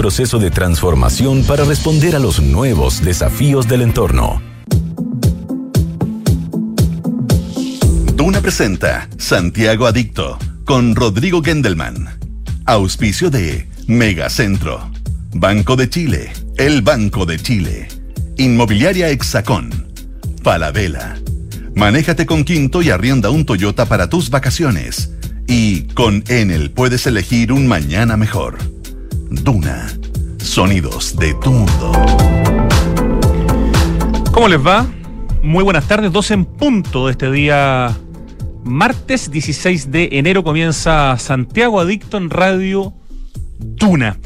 proceso de transformación para responder a los nuevos desafíos del entorno. Duna presenta Santiago Adicto con Rodrigo Gendelman. Auspicio de Megacentro, Banco de Chile, el Banco de Chile, Inmobiliaria Hexacón, Falabella. Manéjate con Quinto y arrienda un Toyota para tus vacaciones. Y con Enel puedes elegir un mañana mejor. Duna. Sonidos de tu mundo. ¿Cómo les va? Muy buenas tardes, 12 en punto de este día martes 16 de enero comienza Santiago Adicto en Radio Duna.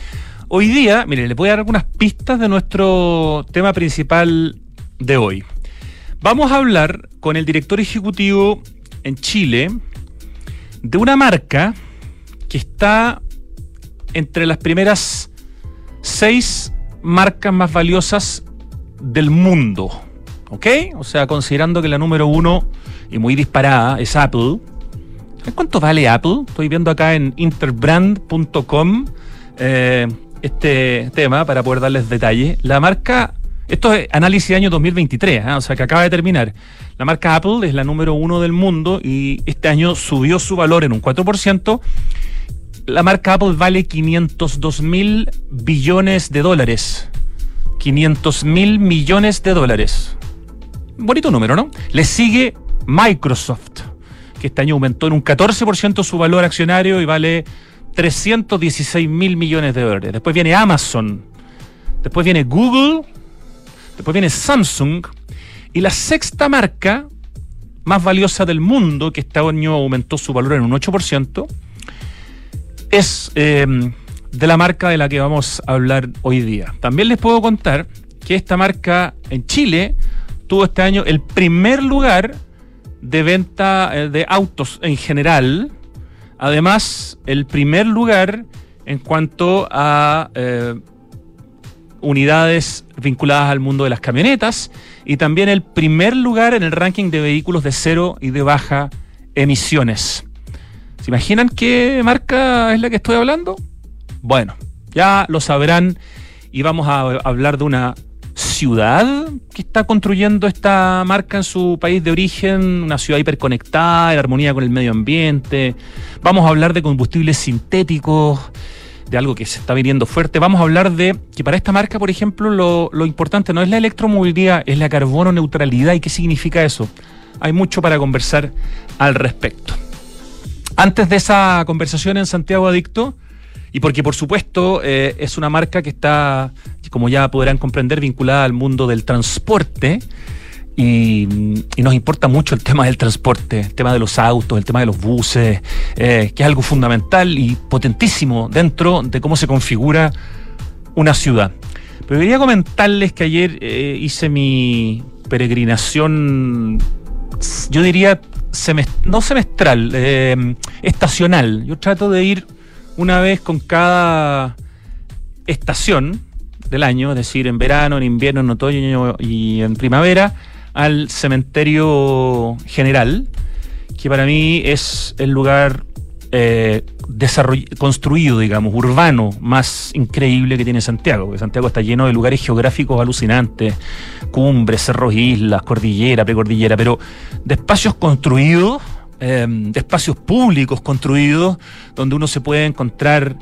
Hoy día, mire, le voy a dar algunas pistas de nuestro tema principal de hoy. Vamos a hablar con el director ejecutivo en Chile de una marca que está entre las primeras seis marcas más valiosas del mundo. ¿Ok? O sea, considerando que la número uno y muy disparada es Apple. ¿Cuánto vale Apple? Estoy viendo acá en interbrand.com eh, este tema para poder darles detalle. La marca, esto es análisis de año 2023, ¿eh? o sea que acaba de terminar. La marca Apple es la número uno del mundo y este año subió su valor en un 4% la marca Apple vale 502 mil billones de dólares. 500 mil millones de dólares. Bonito número, ¿no? Le sigue Microsoft, que este año aumentó en un 14% su valor accionario y vale 316 mil millones de dólares. Después viene Amazon. Después viene Google. Después viene Samsung. Y la sexta marca más valiosa del mundo, que este año aumentó su valor en un 8%, es eh, de la marca de la que vamos a hablar hoy día. También les puedo contar que esta marca en Chile tuvo este año el primer lugar de venta eh, de autos en general. Además, el primer lugar en cuanto a eh, unidades vinculadas al mundo de las camionetas y también el primer lugar en el ranking de vehículos de cero y de baja emisiones. ¿Se imaginan qué marca es la que estoy hablando? Bueno, ya lo sabrán y vamos a hablar de una ciudad que está construyendo esta marca en su país de origen, una ciudad hiperconectada, en armonía con el medio ambiente. Vamos a hablar de combustibles sintéticos, de algo que se está viniendo fuerte. Vamos a hablar de que para esta marca, por ejemplo, lo, lo importante no es la electromovilidad, es la carbono neutralidad y qué significa eso. Hay mucho para conversar al respecto. Antes de esa conversación en Santiago Adicto, y porque por supuesto eh, es una marca que está, como ya podrán comprender, vinculada al mundo del transporte, y, nos importa mucho el tema del transporte, el tema de los autos, el tema de los buses, eh, que es algo fundamental y potentísimo dentro de cómo se configura una ciudad. Pero quería comentarles que ayer eh, hice mi peregrinación, yo diría no semestral, eh, estacional. Yo trato de ir una vez con cada estación del año, es decir, en verano, en invierno, en otoño y en primavera, al cementerio general, que para mí es el lugar eh, construido, digamos, urbano más increíble que tiene Santiago, porque Santiago está lleno de lugares geográficos alucinantes, cumbres, cerros, islas, cordillera, precordillera, pero de espacios construidos, eh, de espacios públicos construidos, donde uno se puede encontrar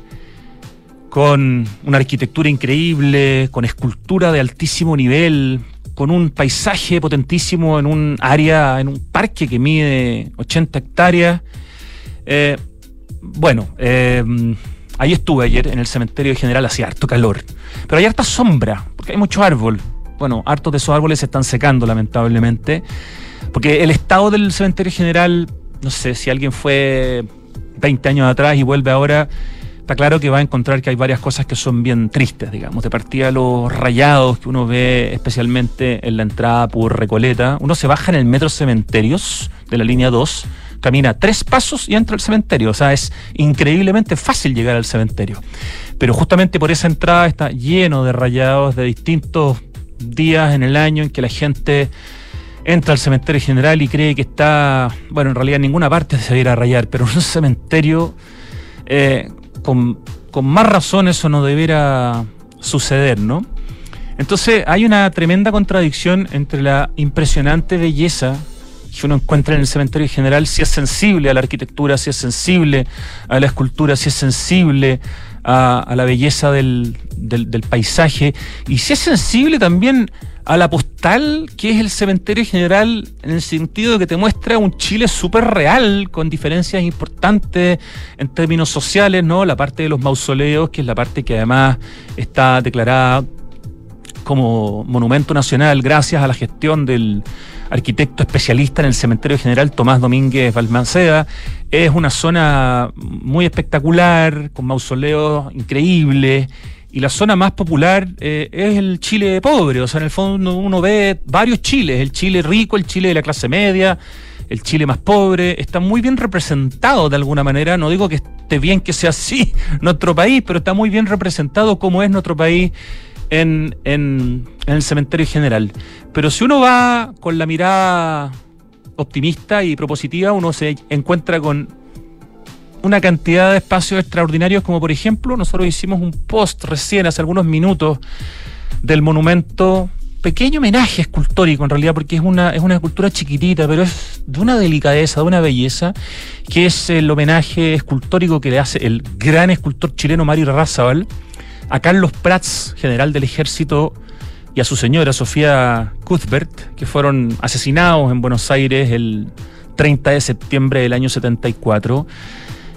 con una arquitectura increíble, con escultura de altísimo nivel, con un paisaje potentísimo en un área, en un parque que mide 80 hectáreas. Eh, bueno, eh, ahí estuve ayer en el cementerio general, hacía harto calor. Pero hay harta sombra, porque hay mucho árbol. Bueno, hartos de esos árboles se están secando, lamentablemente. Porque el estado del cementerio general, no sé, si alguien fue 20 años atrás y vuelve ahora, está claro que va a encontrar que hay varias cosas que son bien tristes, digamos. De partida los rayados que uno ve especialmente en la entrada por Recoleta. Uno se baja en el metro cementerios de la línea 2 camina tres pasos y entra al cementerio. O sea, es increíblemente fácil llegar al cementerio. Pero justamente por esa entrada está lleno de rayados de distintos días en el año en que la gente entra al cementerio general y cree que está, bueno, en realidad ninguna parte se va rayar, pero en un cementerio eh, con con más razón eso no debiera suceder, ¿no? Entonces hay una tremenda contradicción entre la impresionante belleza que uno encuentra en el cementerio general, si es sensible a la arquitectura, si es sensible a la escultura, si es sensible a, la belleza del, paisaje y si es sensible también a la postal que es el cementerio general en el sentido de que te muestra un Chile súper real, con diferencias importantes en términos sociales, ¿no? La parte de los mausoleos, que es la parte que además está declarada como monumento nacional gracias a la gestión del arquitecto especialista en el cementerio general Tomás Domínguez Balmanceda. Es una zona muy espectacular, con mausoleos increíbles. Y la zona más popular eh, es el Chile pobre, o sea, en el fondo uno ve varios Chiles, el Chile rico, el Chile de la clase media, el Chile más pobre, está muy bien representado de alguna manera, no digo que esté bien que sea así nuestro país, pero está muy bien representado como es nuestro país en, en, el cementerio general. Pero si uno va con la mirada optimista y propositiva, uno se encuentra con una cantidad de espacios extraordinarios, como por ejemplo, nosotros hicimos un post recién, hace algunos minutos, del monumento, pequeño homenaje escultórico en realidad, porque es una, es una escultura chiquitita, pero es de una delicadeza, de una belleza, que es el homenaje escultórico que le hace el gran escultor chileno Mario Razabal a Carlos Prats, general del ejército, y a su señora Sofía Cuthbert, que fueron asesinados en Buenos Aires el 30 de septiembre del año 74.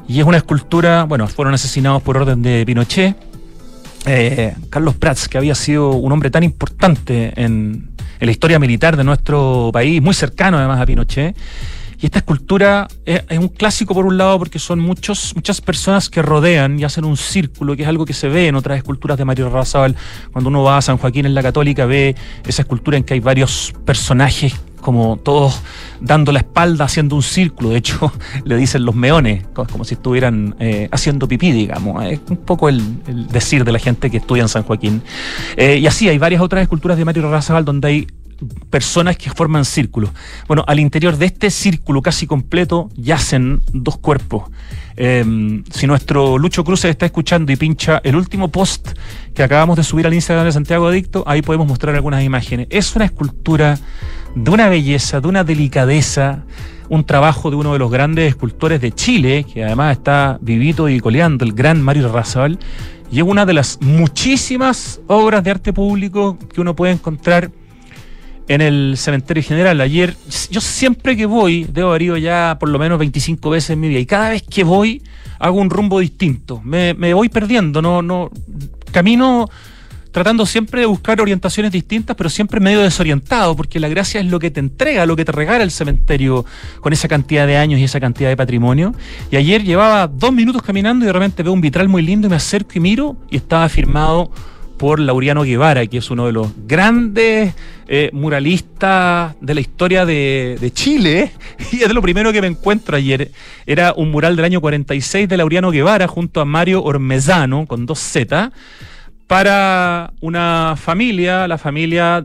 Y es una escultura, bueno, fueron asesinados por orden de Pinochet. Eh, Carlos Prats, que había sido un hombre tan importante en, en la historia militar de nuestro país, muy cercano además a Pinochet, y esta escultura es, un clásico por un lado porque son muchos, muchas personas que rodean y hacen un círculo, que es algo que se ve en otras esculturas de Mario Razabal. Cuando uno va a San Joaquín en la Católica ve esa escultura en que hay varios personajes como todos dando la espalda, haciendo un círculo. De hecho, le dicen los meones, como si estuvieran eh, haciendo pipí, digamos. Es un poco el, decir de la gente que estudia en San Joaquín. Eh, y así, hay varias otras esculturas de Mario Razabal donde hay personas que forman círculos. Bueno, al interior de este círculo casi completo yacen dos cuerpos. Em, si nuestro Lucho Cruz está escuchando y pincha el último post que acabamos de subir al Instagram de Santiago Adicto, ahí podemos mostrar algunas imágenes. Es una escultura de una belleza, de una delicadeza, un trabajo de uno de los grandes escultores de Chile, que además está vivito y coleando, el gran Mario Razabal, y es una de las muchísimas obras de arte público que uno puede encontrar en el cementerio general. Ayer, yo siempre que voy, debo haber ido ya por lo menos 25 veces en mi vida, y cada vez que voy hago un rumbo distinto. Me, voy perdiendo, no, no, camino tratando siempre de buscar orientaciones distintas, pero siempre medio desorientado, porque la gracia es lo que te entrega, lo que te regala el cementerio con esa cantidad de años y esa cantidad de patrimonio. Y ayer llevaba dos minutos caminando y de repente veo un vitral muy lindo y me acerco y miro y estaba firmado por Lauriano Guevara, que es uno de los grandes eh, muralistas de la historia de, Chile. Y es lo primero que me encuentro ayer. Era un mural del año 46 de Lauriano Guevara junto a Mario Ormezano, con dos Z, para una familia, la familia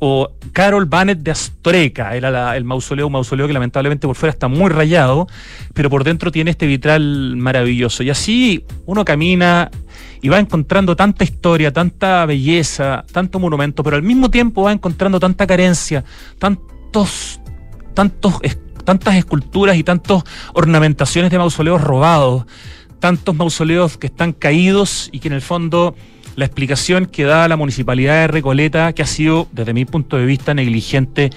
o Carol Bannett de Astoreca, era el mausoleo, un mausoleo que lamentablemente por fuera está muy rayado, pero por dentro tiene este vitral maravilloso. Y así uno camina y va encontrando tanta historia, tanta belleza, tanto monumento, pero al mismo tiempo va encontrando tanta carencia, tantos, tantos, tantas esculturas y tantas ornamentaciones de mausoleos robados, tantos mausoleos que están caídos y que en el fondo la explicación que da la municipalidad de Recoleta, que ha sido, desde mi punto de vista, negligente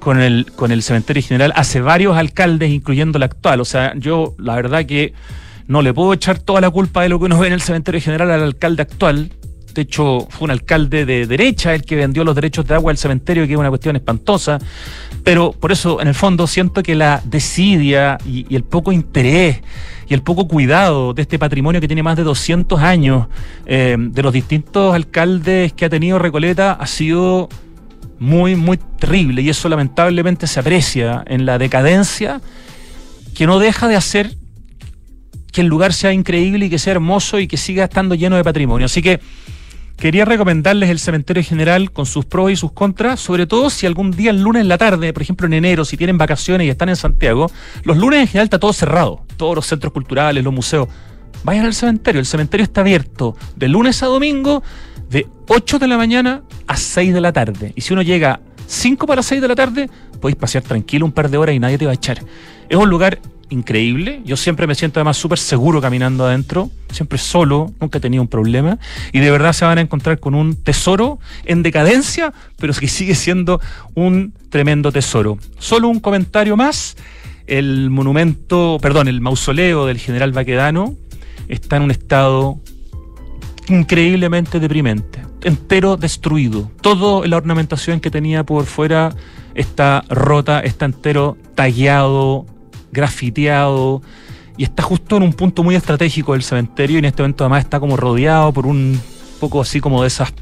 con el, con el cementerio general, hace varios alcaldes, incluyendo el actual. O sea, yo la verdad que no le puedo echar toda la culpa de lo que uno ve en el cementerio general al alcalde actual. De hecho, fue un alcalde de derecha el que vendió los derechos de agua al cementerio, que es una cuestión espantosa. Pero por eso, en el fondo, siento que la desidia y, el poco interés y el poco cuidado de este patrimonio que tiene más de 200 años eh, de los distintos alcaldes que ha tenido Recoleta ha sido muy, muy terrible. Y eso lamentablemente se aprecia en la decadencia que no deja de hacer que el lugar sea increíble y que sea hermoso y que siga estando lleno de patrimonio. Así que quería recomendarles el cementerio general con sus pros y sus contras, sobre todo si algún día el lunes en la tarde, por ejemplo en enero, si tienen vacaciones y están en Santiago, los lunes en general está todo cerrado, todos los centros culturales, los museos. vayan al cementerio. El cementerio está abierto de lunes a domingo, de 8 de la mañana a 6 de la tarde. Y si uno llega 5 para 6 de la tarde, podéis pasear tranquilo un par de horas y nadie te va a echar. Es un lugar increíble. Yo siempre me siento además súper seguro caminando adentro, siempre solo, nunca he tenido un problema. Y de verdad se van a encontrar con un tesoro en decadencia, pero que sigue siendo un tremendo tesoro. Solo un comentario más. El monumento, perdón, el mausoleo del general Baquedano está en un estado increíblemente deprimente, entero destruido. Toda la ornamentación que tenía por fuera está rota, está entero tallado, grafiteado y está justo en un punto muy estratégico del cementerio y en este momento además está como rodeado por un poco así como de esas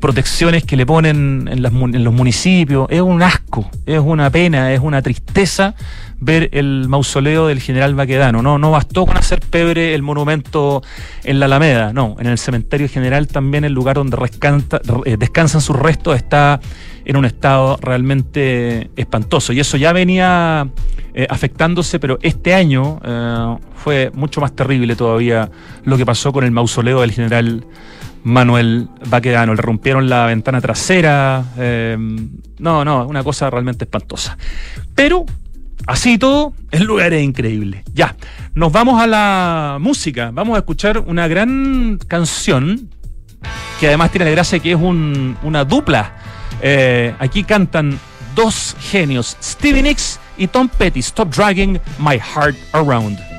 protecciones que le ponen en, en los municipios. Es un asco, es una pena, es una tristeza ver el mausoleo del general Baquedano. No, no bastó con hacer pebre el monumento en la Alameda, no, en el cementerio general también el lugar donde eh, descansan sus restos está en un estado realmente espantoso. Y eso ya venía eh, afectándose, pero este año eh, fue mucho más terrible todavía lo que pasó con el mausoleo del general Manuel Baquedano. Le rompieron la ventana trasera. Eh, no, no, una cosa realmente espantosa. Pero Así todo, el lugar es increíble. Ya, nos vamos a la música. Vamos a escuchar una gran canción que además tiene la gracia que es una dupla. aquí cantan dos genios, Stevie Nicks y Tom Petty, Stop Dragging My Heart Around.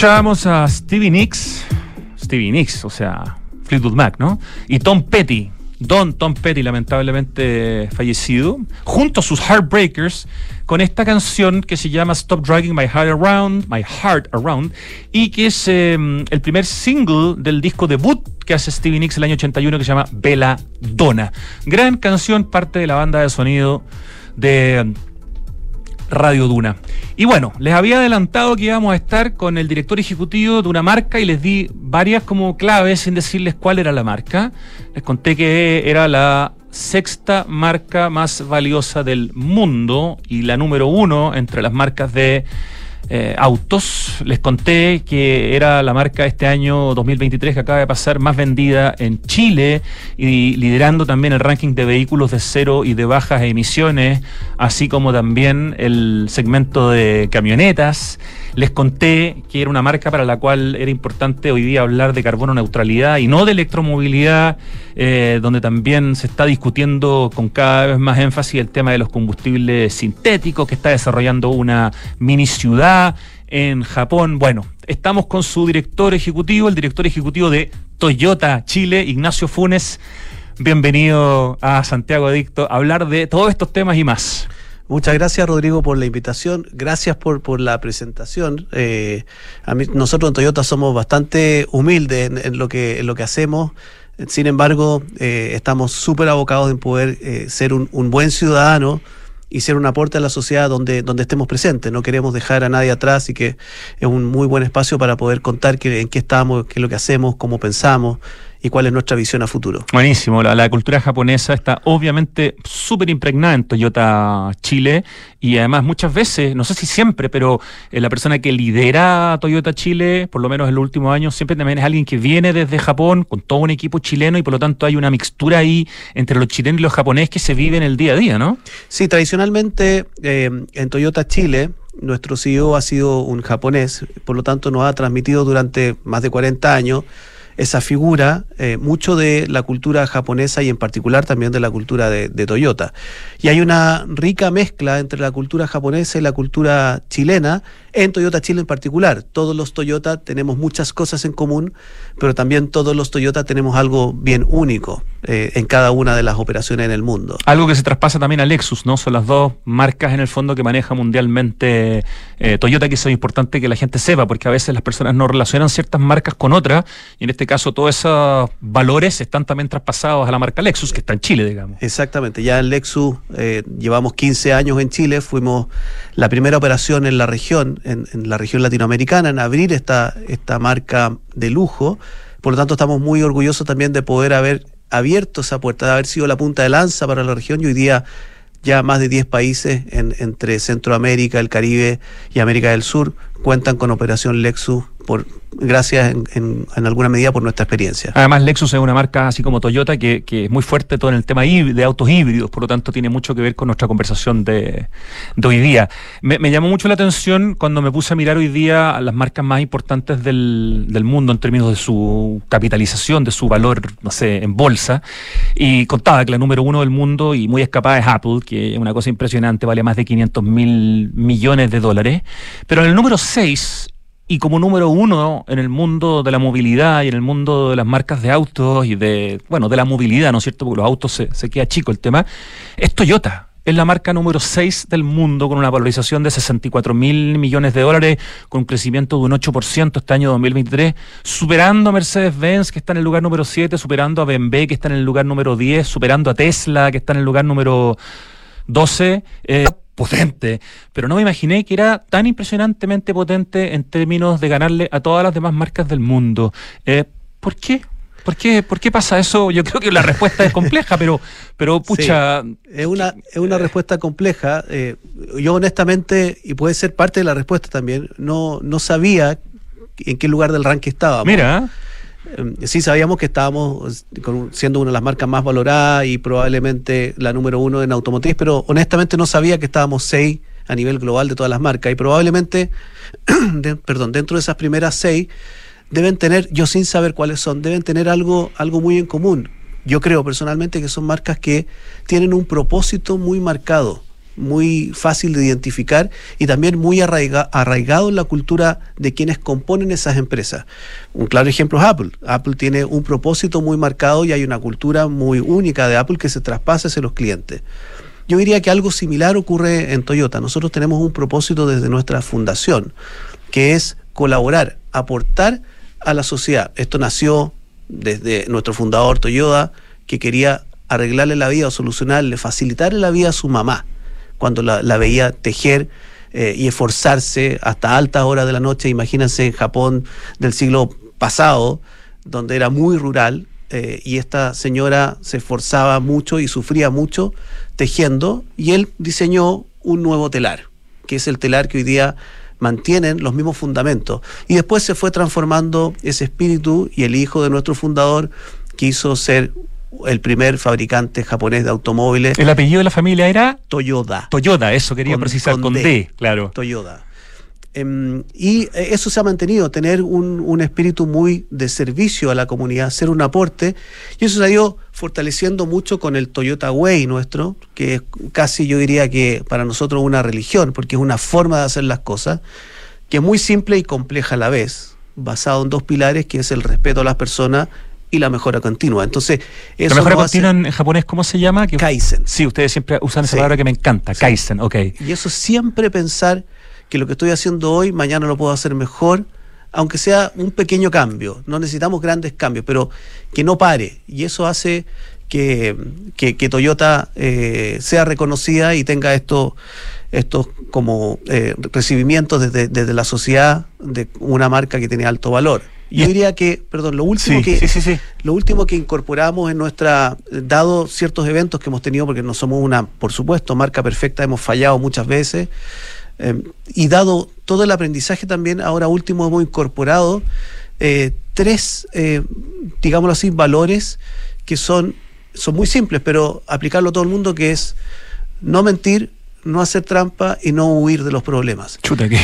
Escuchábamos a Stevie Nicks, Stevie Nicks, o sea, Fleetwood Mac, ¿no? Y Tom Petty, Don Tom Petty, lamentablemente fallecido, junto a sus Heartbreakers, con esta canción que se llama Stop Dragging My Heart Around, My Heart Around, y que es em, el primer single del disco debut que hace Stevie Nicks el año 81 que se llama Bella Donna. Gran canción, parte de la banda de sonido de Radio Duna. Y bueno, les había adelantado que íbamos a estar con el director ejecutivo de una marca y les di varias como claves sin decirles cuál era la marca. Les conté que era la sexta marca más valiosa del mundo y la número uno entre las marcas de eh, autos. Les conté que era la marca este año 2023 que acaba de pasar más vendida en Chile y liderando también el ranking de vehículos de cero y de bajas emisiones, así como también el segmento de camionetas. Les conté que era una marca para la cual era importante hoy día hablar de carbono neutralidad y no de electromovilidad, eh, donde también se está discutiendo con cada vez más énfasis el tema de los combustibles sintéticos, que está desarrollando una mini ciudad en Japón. Bueno, estamos con su director ejecutivo, el director ejecutivo de Toyota Chile, Ignacio Funes. Bienvenido a Santiago Adicto a hablar de todos estos temas y más. Muchas gracias, Rodrigo, por la invitación. Gracias por, por la presentación. Eh, a mí, nosotros en Toyota somos bastante humildes en, lo, que, lo que hacemos. Sin embargo, eh, estamos súper abocados en poder eh, ser un, un, buen ciudadano y ser un aporte a la sociedad donde, donde estemos presentes. No queremos dejar a nadie atrás y que es un muy buen espacio para poder contar que, en qué estamos, qué es lo que hacemos, cómo pensamos y cuál es nuestra visión a futuro. Buenísimo, la, la cultura japonesa está obviamente súper impregnada en Toyota Chile y además muchas veces, no sé si siempre, pero eh, la persona que lidera Toyota Chile, por lo menos en los últimos años, siempre también es alguien que viene desde Japón con todo un equipo chileno y por lo tanto hay una mixtura ahí entre los chilenos y los japoneses que se vive en el día a día, ¿no? Sí, tradicionalmente eh, en Toyota Chile nuestro CEO ha sido un japonés, por lo tanto nos ha transmitido durante más de 40 años esa figura eh, mucho de la cultura japonesa y en particular también de la cultura de, de, Toyota. Y hay una rica mezcla entre la cultura japonesa y la cultura chilena, en Toyota Chile en particular. Todos los Toyota tenemos muchas cosas en común, pero también todos los Toyota tenemos algo bien único eh, en cada una de las operaciones en el mundo. Algo que se traspasa también a Lexus, ¿no? Son las dos marcas en el fondo que maneja mundialmente eh, Toyota, que es importante que la gente sepa, porque a veces las personas no relacionan ciertas marcas con otras, y en este caso todos esos valores están también traspasados a la marca Lexus, que está en Chile, digamos. Exactamente, ya en Lexus eh, llevamos 15 años en Chile, fuimos la primera operación en la región, en, la región latinoamericana, en abrir esta, esta marca de lujo. Por lo tanto, estamos muy orgullosos también de poder haber abierto esa puerta, de haber sido la punta de lanza para la región y hoy día ya más de 10 países en, entre Centroamérica, el Caribe y América del Sur cuentan con operación Lexus por gracias en, en, alguna medida por nuestra experiencia. Además, Lexus es una marca así como Toyota que, que es muy fuerte todo en el tema de autos híbridos, por lo tanto tiene mucho que ver con nuestra conversación de, de hoy día. Me, me, llamó mucho la atención cuando me puse a mirar hoy día a las marcas más importantes del, del, mundo en términos de su capitalización, de su valor, no sé, en bolsa, y contaba que la número uno del mundo y muy escapada es Apple, que es una cosa impresionante, vale más de 500 mil millones de dólares, pero en el número 6 y como número uno en el mundo de la movilidad y en el mundo de las marcas de autos y de, bueno, de la movilidad, ¿no es cierto? Porque los autos se, queda chico el tema, es Toyota. Es la marca número 6 del mundo con una valorización de 64 mil millones de dólares, con un crecimiento de un 8% este año 2023, superando a Mercedes-Benz, que está en el lugar número 7, superando a BMW, que está en el lugar número 10, superando a Tesla, que está en el lugar número 12. Eh, potente, pero no me imaginé que era tan impresionantemente potente en términos de ganarle a todas las demás marcas del mundo. Eh, ¿Por qué? ¿Por qué, ¿Por qué pasa eso? Yo creo que la respuesta es compleja, pero, pero pucha. Sí, es, una, es una respuesta compleja. Eh, yo honestamente, y puede ser parte de la respuesta también, no, no sabía en qué lugar del ranking estábamos. Mira. Eh, sí sabíamos que estábamos siendo una de las marcas más valoradas y probablemente la número uno en automotriz, pero honestamente no sabía que estábamos seis a nivel global de todas las marcas y probablemente, perdón, dentro de esas primeras seis deben tener, yo sin saber cuáles son, deben tener algo, algo muy en común. Yo creo personalmente que son marcas que tienen un propósito muy marcado muy fácil de identificar y también muy arraigado en la cultura de quienes componen esas empresas. Un claro ejemplo es Apple. Apple tiene un propósito muy marcado y hay una cultura muy única de Apple que se traspasa hacia los clientes. Yo diría que algo similar ocurre en Toyota. Nosotros tenemos un propósito desde nuestra fundación, que es colaborar, aportar a la sociedad. Esto nació desde nuestro fundador Toyota, que quería arreglarle la vida o solucionarle, facilitarle la vida a su mamá, cuando la, veía tejer eh, y esforzarse hasta altas horas de la noche. Imagínense en Japón del siglo pasado, donde era muy rural, eh, y esta señora se esforzaba mucho y sufría mucho tejiendo, y él diseñó un nuevo telar, que es el telar que hoy día mantienen los mismos fundamentos. Y después se fue transformando ese espíritu y el hijo de nuestro fundador quiso ser el primer fabricante japonés de automóviles. ¿El apellido de la familia era? Toyoda. Toyoda, eso quería precisar, con, D, claro. Toyoda. Em, y eh, eso se ha mantenido, tener un, espíritu muy de servicio a la comunidad, ser un aporte, y eso se ha ido fortaleciendo mucho con el Toyota Way nuestro, que es casi yo diría que para nosotros una religión, porque es una forma de hacer las cosas, que es muy simple y compleja a la vez, basado en dos pilares, que es el respeto a las personas y la mejora continua. Entonces, eso la mejora continua en japonés, ¿cómo se llama? Kaizen. Sí, ustedes siempre usan esa palabra que me encanta, Kaizen, ok. Y eso siempre pensar que lo que estoy haciendo hoy, mañana lo puedo hacer mejor, aunque sea un pequeño cambio. No necesitamos grandes cambios, pero que no pare. Y eso hace que, Toyota eh, sea reconocida y tenga estos estos como eh, recibimientos desde, desde, la sociedad de una marca que tiene alto valor. Yo diría que, perdón, lo último que lo último que incorporamos en nuestra, dado ciertos eventos que hemos tenido, porque no somos una, por supuesto, marca perfecta, hemos fallado muchas veces, Em, y dado todo el aprendizaje también, ahora último hemos incorporado eh, tres, eh, digámoslo así, valores que son, son muy simples, pero aplicarlo a todo el mundo, que es no mentir, no hacer trampa y no huir de los problemas. Chuta, qué,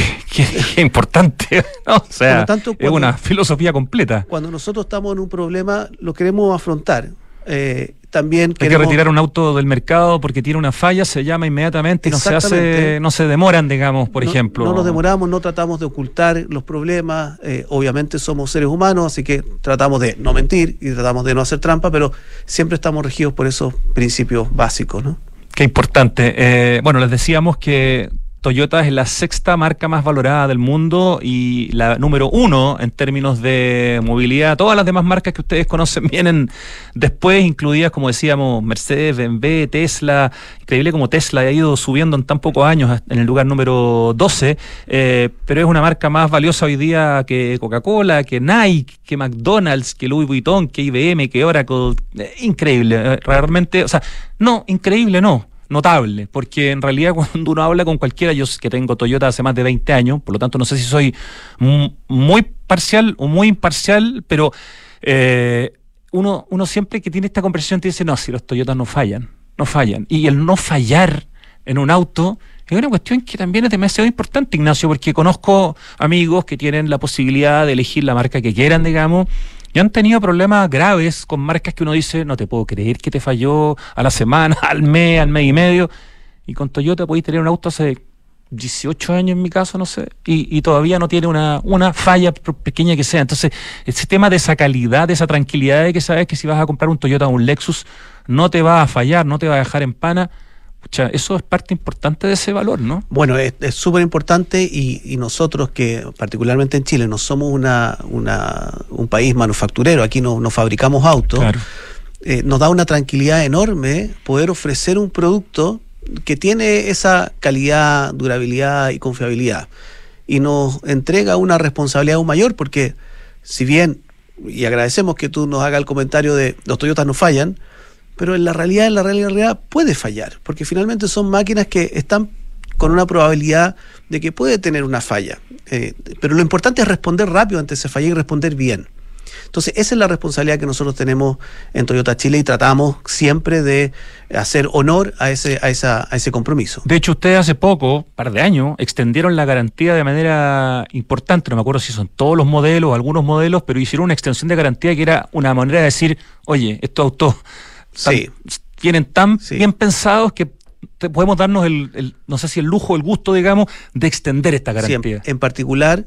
importante. O sea, es una filosofía completa. Cuando nosotros estamos en un problema, lo queremos afrontar. Eh, también Hay que retirar un auto del mercado porque tiene una falla, se llama inmediatamente y no se hace, no se demoran, digamos, por ejemplo. No nos demoramos, no tratamos de ocultar los problemas. Eh, obviamente somos seres humanos, así que tratamos de no mentir y tratamos de no hacer trampa, pero siempre estamos regidos por esos principios básicos, ¿no? Qué importante. Eh, bueno, les decíamos que Toyota es la sexta marca más valorada del mundo y la número uno en términos de movilidad. Todas las demás marcas que ustedes conocen vienen después, incluidas, como decíamos, Mercedes, BMW, Tesla. Increíble como Tesla ha ido subiendo en tan pocos años en el lugar número 12, eh, pero es una marca más valiosa hoy día que Coca-Cola, que Nike, que McDonald's, que Louis Vuitton, que IBM, que Oracle. Eh, increíble, eh, realmente, o sea, no, increíble no notable, porque en realidad cuando uno habla con cualquiera, yo que tengo Toyota hace más de 20 años, por lo tanto no sé si soy muy parcial o muy imparcial, pero eh, uno, uno siempre que tiene esta conversación te dice, no, si los Toyotas no fallan, no fallan. Y el no fallar en un auto es una cuestión que también es demasiado importante, Ignacio, porque conozco amigos que tienen la posibilidad de elegir la marca que quieran, digamos, y han tenido problemas graves con marcas que uno dice, no te puedo creer que te falló a la semana, al mes, al mes y medio. Y con Toyota podéis tener un auto hace 18 años en mi caso, no sé, y, todavía no tiene una, una falla pequeña que sea. Entonces, ese tema de esa calidad, de esa tranquilidad de que sabes que si vas a comprar un Toyota o un Lexus, no te va a fallar, no te va a dejar en pana eso es parte importante de ese valor, ¿no? Bueno, es súper importante y, nosotros que particularmente en Chile no somos una, un país manufacturero, aquí no, no fabricamos autos, eh, nos da una tranquilidad enorme poder ofrecer un producto que tiene esa calidad, durabilidad y confiabilidad. Y nos entrega una responsabilidad aún mayor porque si bien, y agradecemos que tú nos hagas el comentario de los Toyotas no fallan, pero en la realidad, en la realidad puede fallar, porque finalmente son máquinas que están con una probabilidad de que puede tener una falla. Eh, pero lo importante es responder rápido ante esa falla y responder bien. Entonces, esa es la responsabilidad que nosotros tenemos en Toyota Chile y tratamos siempre de hacer honor a ese, a esa, a ese compromiso. De hecho, ustedes hace poco, un par de años, extendieron la garantía de manera importante. No me acuerdo si son todos los modelos algunos modelos, pero hicieron una extensión de garantía que era una manera de decir, oye, estos autos sí. tienen tan bien pensados que podemos darnos el, no sé si el lujo, el gusto, digamos, de extender esta garantía. en particular,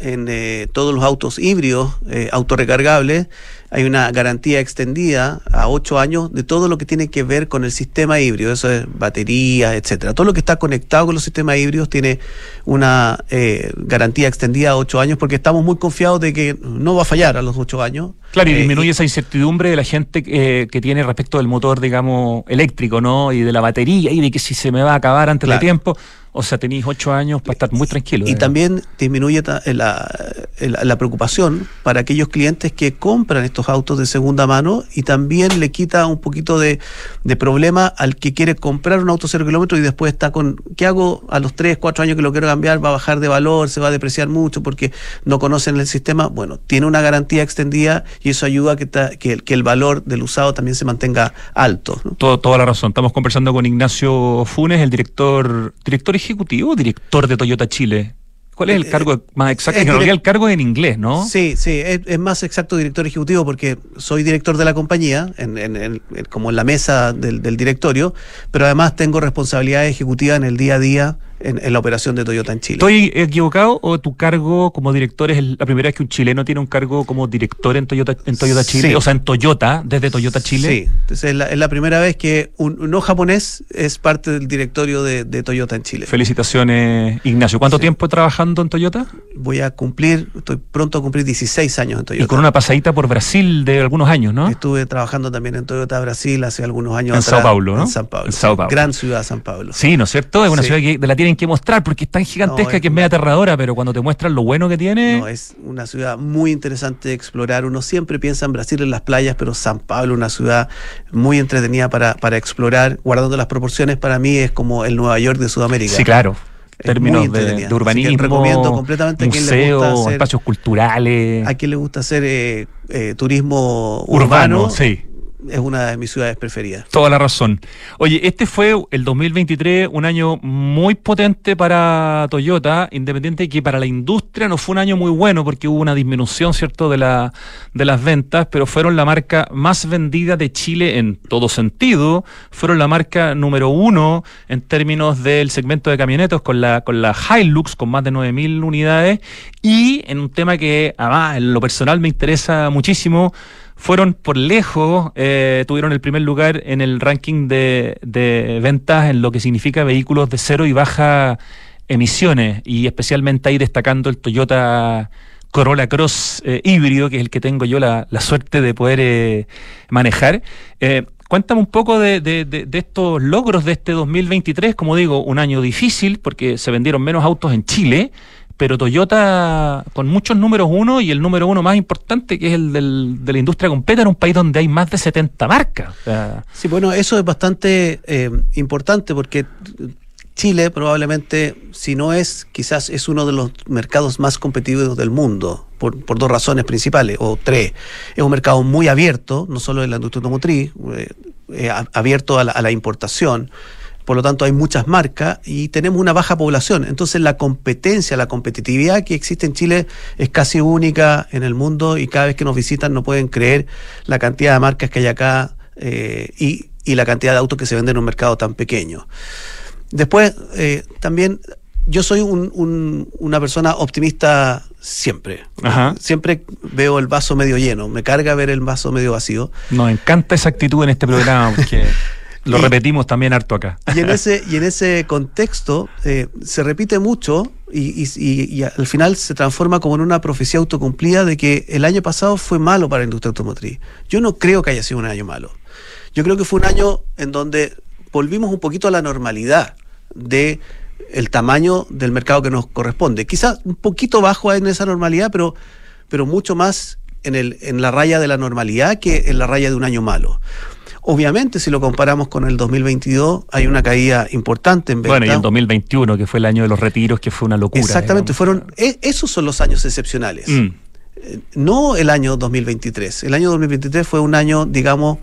en eh, todos los autos híbridos eh, autorrecargables hay una garantía extendida a ocho años de todo lo que tiene que ver con el sistema híbrido, eso es baterías, etcétera. Todo lo que está conectado con los sistemas híbridos tiene una eh, garantía extendida a ocho años porque estamos muy confiados de que no va a fallar a los ocho años. Claro, y disminuye esa incertidumbre de la gente que tiene respecto del motor, digamos, eléctrico, ¿no? Y de la batería y de que si se me va a acabar antes de tiempo. O sea, tenéis ocho años para estar muy tranquilo. Y, también disminuye eh, la, la, preocupación para aquellos clientes que compran estos autos de segunda mano y también le quita un poquito de, problema al que quiere comprar un auto cero kilómetros y después está con, ¿qué hago a los tres, cuatro años que lo quiero cambiar? Va a bajar de valor, se va a depreciar mucho porque no conocen el sistema. Bueno, tiene una garantía extendida y eso ayuda a que, que, que el valor del usado también se mantenga alto. Todo, toda la razón. Estamos conversando con Ignacio Funes, el director, director ejecutivo o director de Toyota Chile? ¿Cuál es el eh, cargo más exacto? En realidad el cargo en inglés, ¿no? Sí, sí, es, más exacto director ejecutivo porque soy director de la compañía, en, como en la mesa del, del, directorio, pero además tengo responsabilidad ejecutiva en el día a día en, la operación de Toyota en Chile. ¿Estoy equivocado o tu cargo como director es la primera vez que un chileno tiene un cargo como director en Toyota, en Toyota Chile? O sea, en Toyota, desde Toyota Chile. Sí, Entonces, es, la, primera vez que un, no japonés es parte del directorio de, Toyota en Chile. Felicitaciones, Ignacio. ¿Cuánto tiempo trabajando en Toyota? Voy a cumplir, estoy pronto a cumplir 16 años en Toyota. Y con una pasadita por Brasil de algunos años, ¿no? Estuve trabajando también en Toyota Brasil hace algunos años. En Sao Paulo, ¿no? En Sao Paulo. En Sao Paulo. Gran ciudad, San Paulo. Sí, ¿no es cierto? Es una ciudad que de la tienen que mostrar porque es tan gigantesca que es media aterradora, pero cuando te muestran lo bueno que tiene. No, es una ciudad muy interesante de explorar. Uno siempre piensa en Brasil en las playas, pero San Pablo, una ciudad muy entretenida para, para explorar, guardando las proporciones, para mí es como el Nueva York de Sudamérica. Sí, claro términos de, urbanismo, recomiendo completamente museo, espacios culturales. A quien le gusta hacer eh, eh, turismo urbano, urbano sí es una de mis ciudades preferidas. Toda la razón. Oye, este fue el 2023, un año muy potente para Toyota, independiente de que para la industria no fue un año muy bueno porque hubo una disminución, ¿cierto?, de, la, de las ventas, pero fueron la marca más vendida de Chile en todo sentido, fueron la marca número uno en términos del segmento de camionetos con la, con la Hilux, con más de 9.000 unidades, y en un tema que, además, en lo personal me interesa muchísimo, fueron por lejos, eh, tuvieron el primer lugar en el ranking de, ventas en lo que significa vehículos de cero y baja emisiones, y especialmente ahí destacando el Toyota Corolla Cross eh, híbrido, que es el que tengo yo la, suerte de poder eh, manejar. Cuéntame un poco de, de, estos logros de este 2023, como digo, un año difícil porque se vendieron menos autos en Chile, pero Toyota con muchos números uno y el número uno más importante que es el del, de la industria completa en un país donde hay más de 70 marcas. sí, bueno, eso es bastante eh, importante porque Chile probablemente, si no es, quizás es uno de los mercados más competitivos del mundo, por, dos razones principales, o tres. Es un mercado muy abierto, no solo en la industria automotriz, eh, eh, abierto a la importación, por lo tanto hay muchas marcas y tenemos una baja población. Entonces la competencia, la competitividad que existe en Chile es casi única en el mundo y cada vez que nos visitan no pueden creer la cantidad de marcas que hay acá eh, y, la cantidad de autos que se venden en un mercado tan pequeño. Después, eh, también yo soy una persona optimista siempre. Siempre veo el vaso medio lleno. Me carga ver el vaso medio vacío. Nos encanta esa actitud en este programa porque Lo repetimos también harto acá. Y en ese, y en ese contexto eh, se repite mucho y, y, al final se transforma como en una profecía autocumplida de que el año pasado fue malo para la industria automotriz. Yo no creo que haya sido un año malo. Yo creo que fue un año en donde volvimos un poquito a la normalidad de el tamaño del mercado que nos corresponde. Quizás un poquito bajo en esa normalidad, pero, pero mucho más en, el, en la raya de la normalidad que en la raya de un año malo. Obviamente, si lo comparamos con el 2022, hay una caída importante en ventas. Bueno, y el 2021, que fue el año de los retiros, que fue una locura. Exactamente, fueron e, esos son los años excepcionales. Mm. Eh, no el año 2023. El año 2023 fue un año, digamos,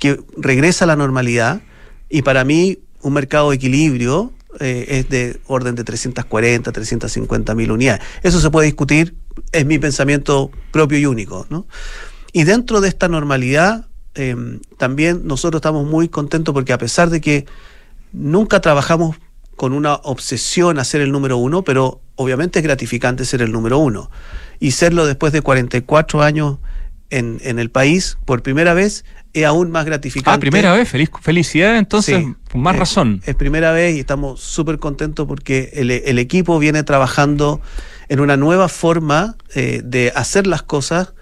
que regresa a la normalidad y para mí un mercado de equilibrio eh, es de orden de 340, 350 mil unidades. Eso se puede discutir, es mi pensamiento propio y único. ¿no? Y dentro de esta normalidad Em, también nosotros estamos muy contentos porque a pesar de que nunca trabajamos con una obsesión a ser el número uno, pero obviamente es gratificante ser el número uno. Y serlo después de 44 años en, en el país, por primera vez, es aún más gratificante. Ah, primera vez, feliz, felicidad, entonces, Sí. con más Es- razón. Es primera vez y estamos súper contentos porque el, el equipo viene trabajando en una nueva forma eh, de hacer las cosas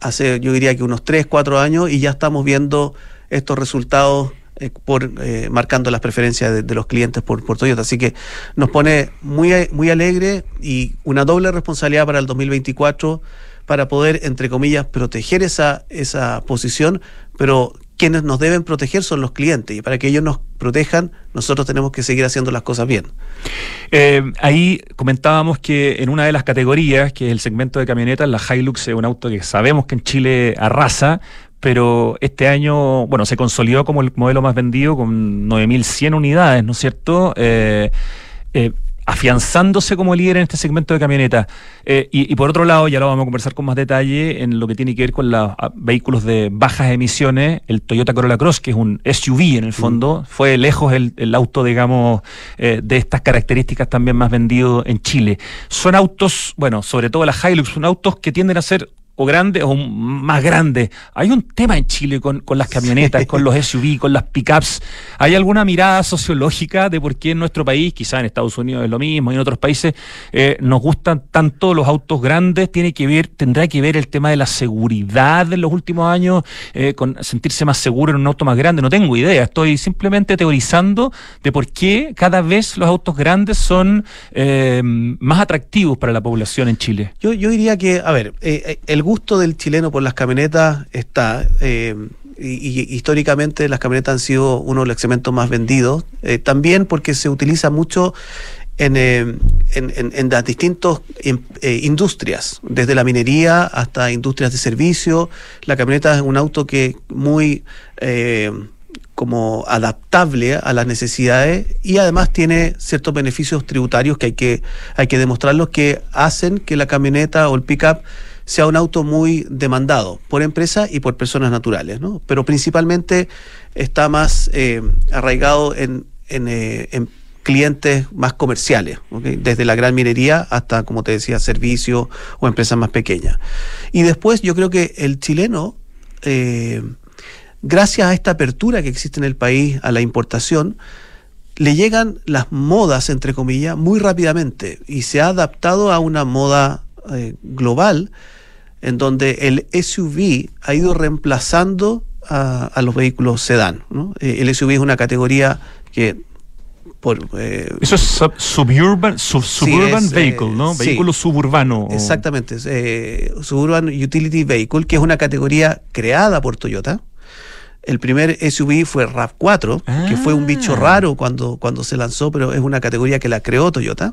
hace, yo diría que unos 3, 4 años y ya estamos viendo estos resultados eh, por eh, marcando las preferencias de, los clientes por, por Toyota. Así que nos pone muy, muy alegre y una doble responsabilidad para el 2024 para poder, entre comillas, proteger esa, esa posición, pero quienes nos deben proteger son los clientes y para que ellos nos protejan, nosotros tenemos que seguir haciendo las cosas bien. Eh, ahí comentábamos que en una de las categorías, que es el segmento de camionetas, la Hilux es un auto que sabemos que en Chile arrasa, pero este año, bueno, se consolidó como el modelo más vendido con 9.100 unidades, ¿no es cierto? Eh, eh, afianzándose como líder en este segmento de camionetas. Eh, y, y por otro lado, ya lo vamos a conversar con más detalle en lo que tiene que ver con los vehículos de bajas emisiones, el Toyota Corolla Cross, que es un SUV en el fondo, fue lejos el, el auto, digamos, eh, de estas características también más vendido en Chile. Son autos, bueno, sobre todo la Hilux, son autos que tienden a ser o grandes o más grandes. Hay un tema en Chile con, con las camionetas, con los SUV, con las pickups. ¿Hay alguna mirada sociológica de por qué en nuestro país, quizá en Estados Unidos es lo mismo y en otros países, eh, nos gustan tanto los autos grandes? ¿Tiene que ver, tendrá que ver el tema de la seguridad en los últimos años, eh, con sentirse más seguro en un auto más grande? No tengo idea. Estoy simplemente teorizando de por qué cada vez los autos grandes son eh, más atractivos para la población en Chile. Yo, yo diría que, a ver, el gusto del chileno por las camionetas está. eh, y, históricamente las camionetas han sido uno de los segmentos más vendidos. eh, también porque se utiliza mucho en, eh, en, en- en las distintas em- eh, industrias, desde la minería hasta industrias de servicio. La camioneta es un auto que muy como adaptable a las necesidades y además tiene ciertos beneficios tributarios que hay que, hay que demostrarlos que hacen que la camioneta o el pickup sea un auto muy demandado por empresas y por personas naturales, ¿no? Pero principalmente está más eh, arraigado en, eh, en clientes más comerciales, desde la gran minería hasta, como te decía, servicios o empresas más pequeñas. Y después yo creo que el chileno, eh, gracias a esta apertura que existe en el país a la importación, le llegan las modas, entre comillas, muy rápidamente y se ha adaptado a una moda eh, global en donde el SUV ha ido reemplazando a, a los vehículos sedán. ¿no? Eh, el SUV es una categoría que por eh, Eso es sub- suburban, sub- suburban es, eh, vehicle, ¿no? sí. Vehículo suburbano. Exactamente, es, eh, Suburban Utility Vehicle, que es una categoría creada por Toyota. El primer SUV fue RAV4, que fue un bicho Ah. raro cuando, cuando se lanzó, pero es una categoría que la creó Toyota.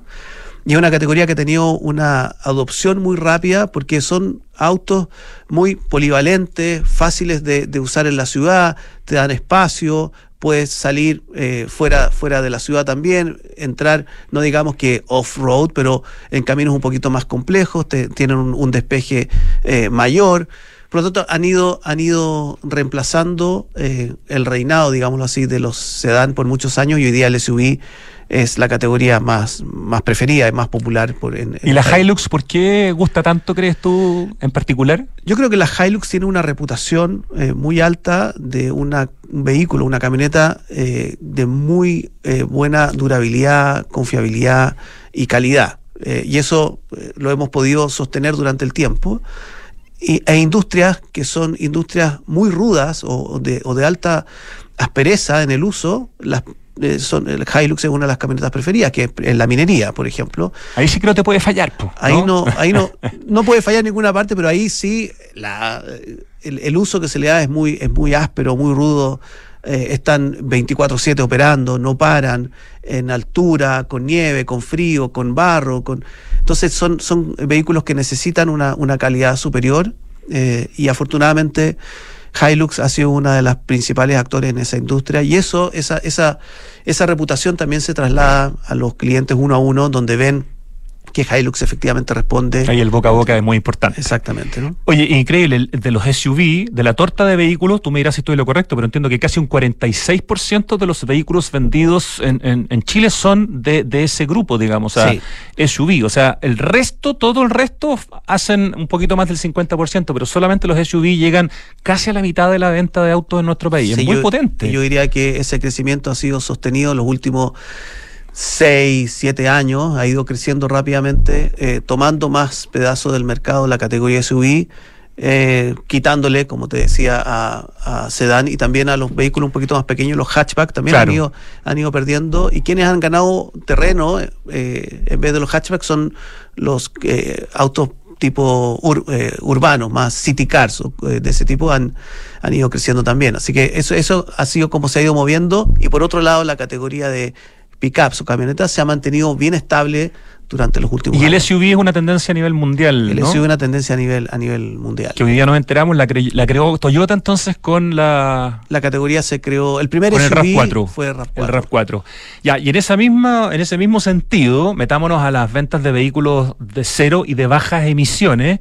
Y es una categoría que ha tenido una adopción muy rápida porque son autos muy polivalentes, fáciles de, usar en la ciudad, te dan espacio, puedes salir eh, fuera, fuera de la ciudad también, entrar, no digamos que off-road, pero en caminos un poquito más complejos, te- tienen un, un despeje eh, mayor. Por lo tanto, han ido, han ido reemplazando eh, el reinado, digámoslo así, de los sedán por muchos años y hoy día el SUV es la categoría más, más preferida y más popular. Por, en, en ¿Y la. Hilux por qué gusta tanto, crees tú, en particular? Yo creo que la Hilux tiene una reputación eh, muy alta de una, un vehículo, una camioneta eh, de muy eh, buena durabilidad, confiabilidad y calidad. Eh, y eso eh, lo hemos podido sostener durante el tiempo. Y, e industrias que son industrias muy rudas o de, o de alta aspereza en el uso, las, eh, son, el Hilux es una de las camionetas preferidas, que es en la minería, por ejemplo. Ahí sí que no te puede fallar, po, Ahí no, ahí no, no puede fallar en ninguna parte, pero ahí sí la, el, el uso que se le da es muy, es muy áspero, muy rudo. Eh, están 24/7 operando, no paran, en altura, con nieve, con frío, con barro, con entonces son, son vehículos que necesitan una, una calidad superior eh, y afortunadamente Hilux ha sido una de las principales actores en esa industria y eso, esa, esa, esa reputación también se traslada a los clientes uno a uno, donde ven que Hilux efectivamente responde. Ahí el boca a boca es muy importante. Exactamente, ¿no? Oye, increíble, de los SUV, de la torta de vehículos, tú me dirás si estoy lo correcto, pero entiendo que casi un 46% de los vehículos vendidos en, Chile son de, ese grupo, digamos, o sea, SUV. O sea, el resto, todo el resto hacen un poquito más del 50%, pero solamente los SUV llegan casi a la mitad de la venta de autos en nuestro país. es muy potente. Yo diría que ese crecimiento ha sido sostenido en los últimos 6, 7 años, ha ido creciendo rápidamente, eh, tomando más pedazos del mercado la categoría SUV, eh, quitándole, como te decía, a, a, sedán y también a los vehículos un poquito más pequeños, los hatchback también han, ido, han ido perdiendo. Y quienes han ganado terreno eh, en vez de los hatchback son los autos tipo urbanos, más city cars de ese tipo han, han ido creciendo también. Así que eso, eso ha sido como se ha ido moviendo. Y por otro lado, la categoría de pickups o camionetas se ha mantenido bien estable durante los últimos años. Y el SUV es una tendencia a nivel mundial. El SUV es una tendencia a nivel, a nivel mundial. Que hoy día nos enteramos, la, creó Toyota entonces con la. La categoría se creó. El primer SUV el RAV4, fue el RAV4. El RAV4. Ya, y en esa misma, en ese mismo sentido, metámonos a las ventas de vehículos de cero y de bajas emisiones.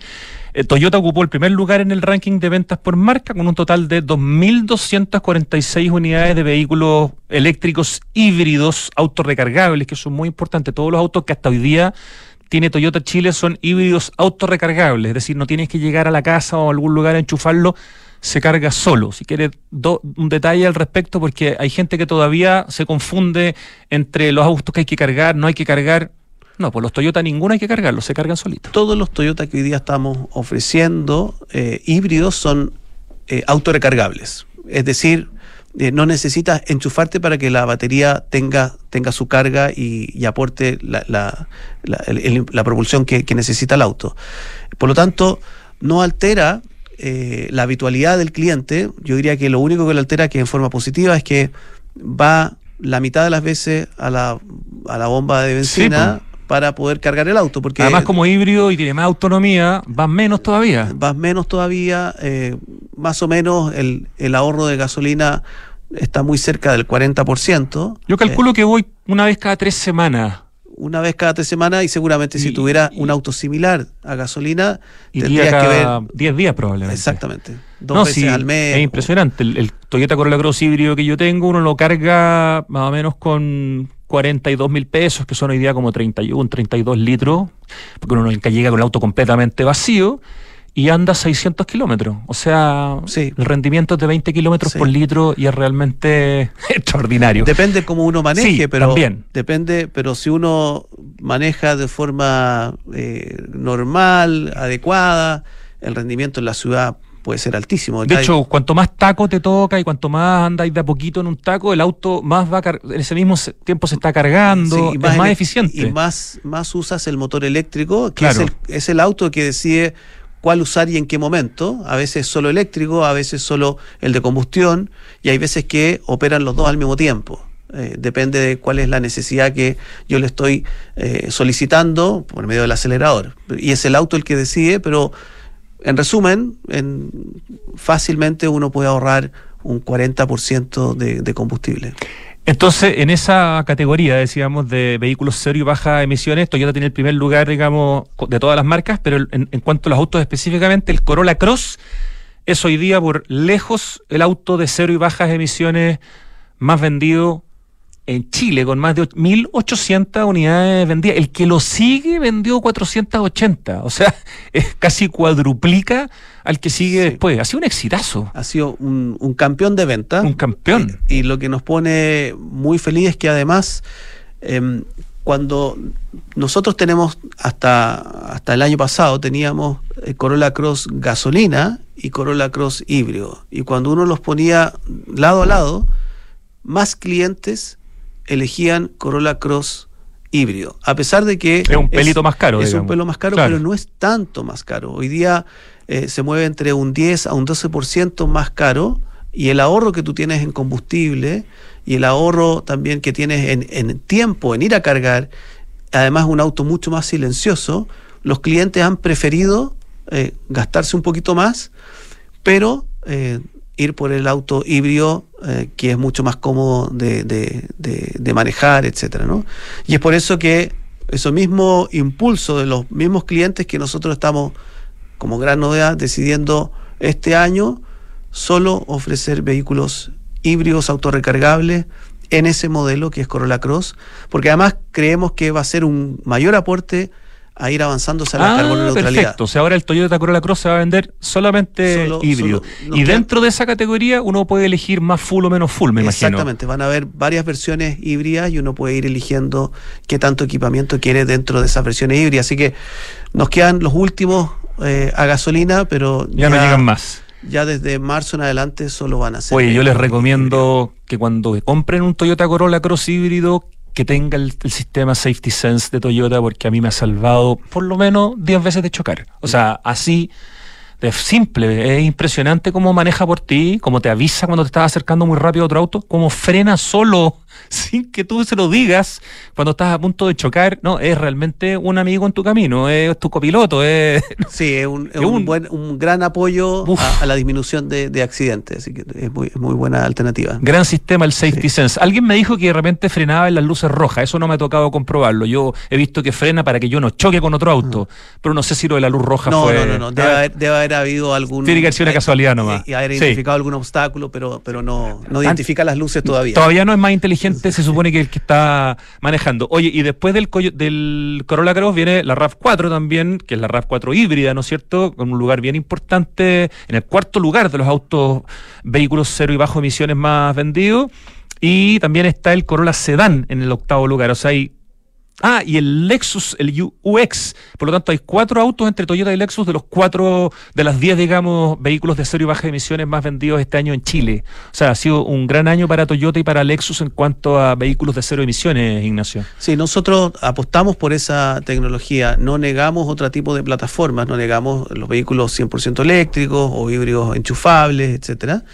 Eh, Toyota ocupó el primer lugar en el ranking de ventas por marca con un total de 2.246 unidades de vehículos eléctricos híbridos autorrecargables, que son muy importantes. Todos los autos que hasta hoy día tiene Toyota Chile son híbridos autorrecargables, es decir, no tienes que llegar a la casa o a algún lugar a enchufarlo, se carga solo. Si quieres un detalle al respecto, porque hay gente que todavía se confunde entre los autos que hay que cargar, no hay que cargar. No, pues los Toyota ninguno hay que cargarlos, se cargan solitos. Todos los Toyota que hoy día estamos ofreciendo eh, híbridos son eh, autorrecargables. Es decir, eh, no necesitas enchufarte para que la batería tenga, tenga su carga y, aporte la, la, la, propulsión que, que, necesita el auto. Por lo tanto, no altera eh, la habitualidad del cliente. Yo diría que lo único que lo altera que en forma positiva es que va la mitad de las veces a la, a la bomba de benzina para poder cargar el auto. Porque Además, como híbrido y tiene más autonomía, vas menos todavía. Vas menos todavía, eh, más o menos el, el, ahorro de gasolina está muy cerca del 40%. Yo calculo que voy una vez cada tres semanas. Una vez cada tres semanas y seguramente si tuviera un auto similar a gasolina, tendrías que ver... 10 días probablemente. Exactamente. Dos veces al mes. Es impresionante. El, el Toyota Corolla Cross híbrido que yo tengo, uno lo carga más o menos con 42 mil pesos, que son hoy día como 31, 32 litros, porque uno nunca llega con el auto completamente vacío y anda 600 kilómetros. O sea, el rendimiento es de 20 kilómetros por litro y es realmente extraordinario. Depende cómo uno maneje, pero también. depende, pero si uno maneja de forma eh, normal, adecuada, el rendimiento en la ciudad puede ser altísimo. De hecho, cuanto más taco te toca y cuanto más andáis de a poquito en un taco, el auto más va en ese mismo tiempo se está cargando, y más es más eficiente. Y más, más usas el motor eléctrico, que es, el, es el auto que decide cuál usar y en qué momento. A veces solo eléctrico, a veces solo el de combustión, y hay veces que operan los dos al mismo tiempo. Eh, depende de cuál es la necesidad que yo le estoy eh, solicitando por medio del acelerador. Y es el auto el que decide, pero en resumen, en, fácilmente uno puede ahorrar un 40% de, de combustible. Entonces, en esa categoría, decíamos, de vehículos cero y baja emisiones, Toyota tiene el primer lugar, digamos, de todas las marcas, pero en, en, cuanto a los autos específicamente, el Corolla Cross es hoy día por lejos el auto de cero y bajas emisiones más vendido en Chile con más de 1.800 unidades vendidas. El que lo sigue vendió 480. O sea, es casi cuadruplica al que sigue después. Ha sido un exitazo. Ha sido un, campeón de venta. Un campeón. Y, lo que nos pone muy feliz es que además, em, cuando nosotros tenemos, hasta, hasta el año pasado, teníamos eh, Corolla Cross gasolina y Corolla Cross híbrido. Y cuando uno los ponía lado a lado, más clientes elegían Corolla Cross híbrido. A pesar de que... Es un pelito más caro. Es un pelo más caro, pero no es tanto más caro. Hoy día eh, se mueve entre un 10 a un 12% más caro y el ahorro que tú tienes en combustible y el ahorro también que tienes en, tiempo, en ir a cargar, además un auto mucho más silencioso, los clientes han preferido eh, gastarse un poquito más, pero eh, ir por el auto híbrido, eh, que es mucho más cómodo de, de, manejar, etcétera, ¿no? Y es por eso que Eso mismo impulso de los mismos clientes que nosotros estamos, como gran novedad, decidiendo este año solo ofrecer vehículos híbridos autorrecargables en ese modelo que es Corolla Cross, porque además creemos que va a ser un mayor aporte a ir avanzando hacia la Ah, carbono neutralidad. perfecto. O sea, ahora el Toyota Corolla Cross se va a vender solamente Solo- híbrido. solo- y queda- dentro de esa categoría uno puede elegir más full o menos full, me imagino. Exactamente, van a haber varias versiones híbridas y uno puede ir eligiendo qué tanto equipamiento quiere dentro de esas versiones híbridas. Así que nos quedan los últimos eh, a gasolina, pero Ya, no llegan más. Ya desde marzo en adelante solo van a ser. Oye, yo les recomiendo que cuando compren un Toyota Corolla Cross híbrido, que tenga el, sistema Safety Sense de Toyota, porque a mí me ha salvado por lo menos 10 veces de chocar. O sea, así de simple, es impresionante cómo maneja por ti, cómo te avisa cuando te estás acercando muy rápido a otro auto, cómo frena solo sin que tú se lo digas cuando estás a punto de chocar. No, es realmente un amigo en tu camino, es tu copiloto, es... Sí, es un, es un un- buen, un gran apoyo a, a la disminución de, de accidentes, así que es muy, muy buena alternativa. Gran sistema el Safety Sí. Sense. Alguien me dijo que de repente frenaba en las luces rojas. Eso no me ha tocado comprobarlo. Yo he visto que frena para que yo no choque con otro auto. Pero no sé si lo de la luz roja Ah. No, fue. no, no, no, debe haber, debe haber habido algún... Tiene que haber sido una eh, casualidad nomás. Y haber Sí. identificado algún obstáculo, pero, pero no, no identifica las luces todavía. Todavía no es más inteligente, se supone que el que está manejando. Oye, y después del, del Corolla Cross viene la RAV4 también, que es la RAV4 híbrida, ¿no es cierto? Con un lugar bien importante, en el cuarto lugar de los autos, vehículos cero y bajo emisiones más vendidos. Y también está el Corolla Sedan en el octavo lugar. O sea, hay Ah, y el Lexus, el UX. Por lo tanto, hay cuatro autos entre Toyota y Lexus de los cuatro, de las diez, digamos, vehículos de cero y baja emisiones más vendidos este año en Chile. O sea, ha sido un gran año para Toyota y para Lexus en cuanto a vehículos de cero emisiones, Ignacio. Sí, nosotros apostamos por esa tecnología, no negamos otro tipo de plataformas, no negamos los vehículos 100% eléctricos o híbridos enchufables, etcétera,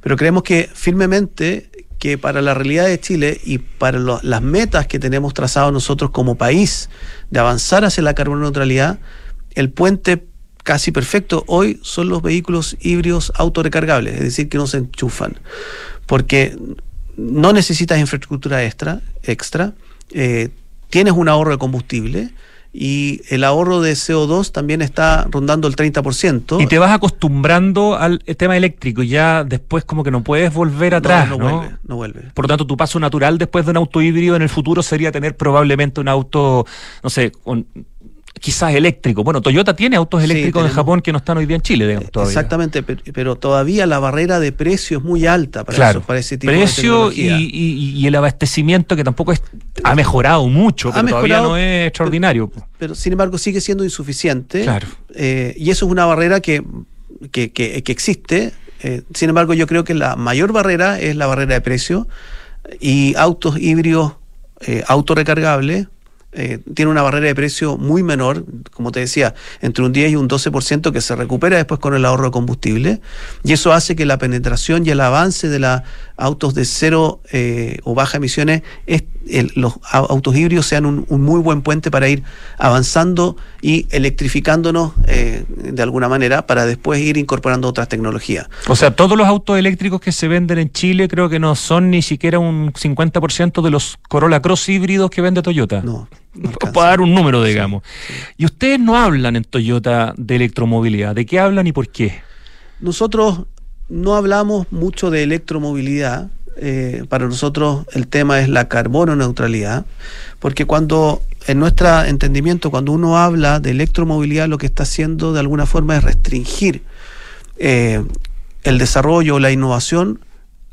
pero creemos que firmemente que para la realidad de Chile y para las metas que tenemos trazado nosotros como país de avanzar hacia la carbono neutralidad, el puente casi perfecto hoy son los vehículos híbridos autorrecargables, es decir, que no se enchufan, porque no necesitas infraestructura extra, extra eh, tienes un ahorro de combustible y el ahorro de CO2 también está rondando el 30%. Y te vas acostumbrando al tema eléctrico y ya después como que no puedes volver No, atrás, no, ¿no? vuelve, no vuelve. Por lo tanto, tu paso natural después de un auto híbrido en el futuro sería tener probablemente un auto, no sé, con- quizás eléctrico. Bueno, Toyota tiene autos Sí, eléctricos en tenemos. Japón que no están hoy día en Chile, digamos, todavía. Exactamente, pero, todavía la barrera de precio es muy alta para, Claro, eso, para ese tipo de precio y, tecnología. y- y el abastecimiento que tampoco es, ha mejorado mucho, Ha pero todavía mejorado, no es extraordinario. pero sin embargo sigue siendo insuficiente. Claro. Eh, y eso es una barrera que, que, que- que existe. Eh, sin embargo, yo creo que la mayor barrera es la barrera de precio y autos híbridos eh, autorrecargables. Eh, tiene una barrera de precio muy menor, como te decía, entre un 10 y un 12% que se recupera después con el ahorro de combustible. Y eso hace que la penetración y el avance de los autos de cero eh, o baja emisiones, es, el- los au- autos híbridos sean un, un muy buen puente para ir avanzando y electrificándonos eh, de alguna manera para después ir incorporando otras tecnologías. O sea, todos los autos eléctricos que se venden en Chile creo que no son ni siquiera un 50% de los Corolla Cross híbridos que vende Toyota. No, no. Para dar un número, digamos. Y ustedes no hablan en Toyota de electromovilidad. ¿De qué hablan y por qué? Nosotros no hablamos mucho de electromovilidad. eh, para nosotros el tema es la carbono neutralidad, porque cuando, en nuestro entendimiento, cuando uno habla de electromovilidad, lo que está haciendo de alguna forma es restringir eh, el desarrollo o la innovación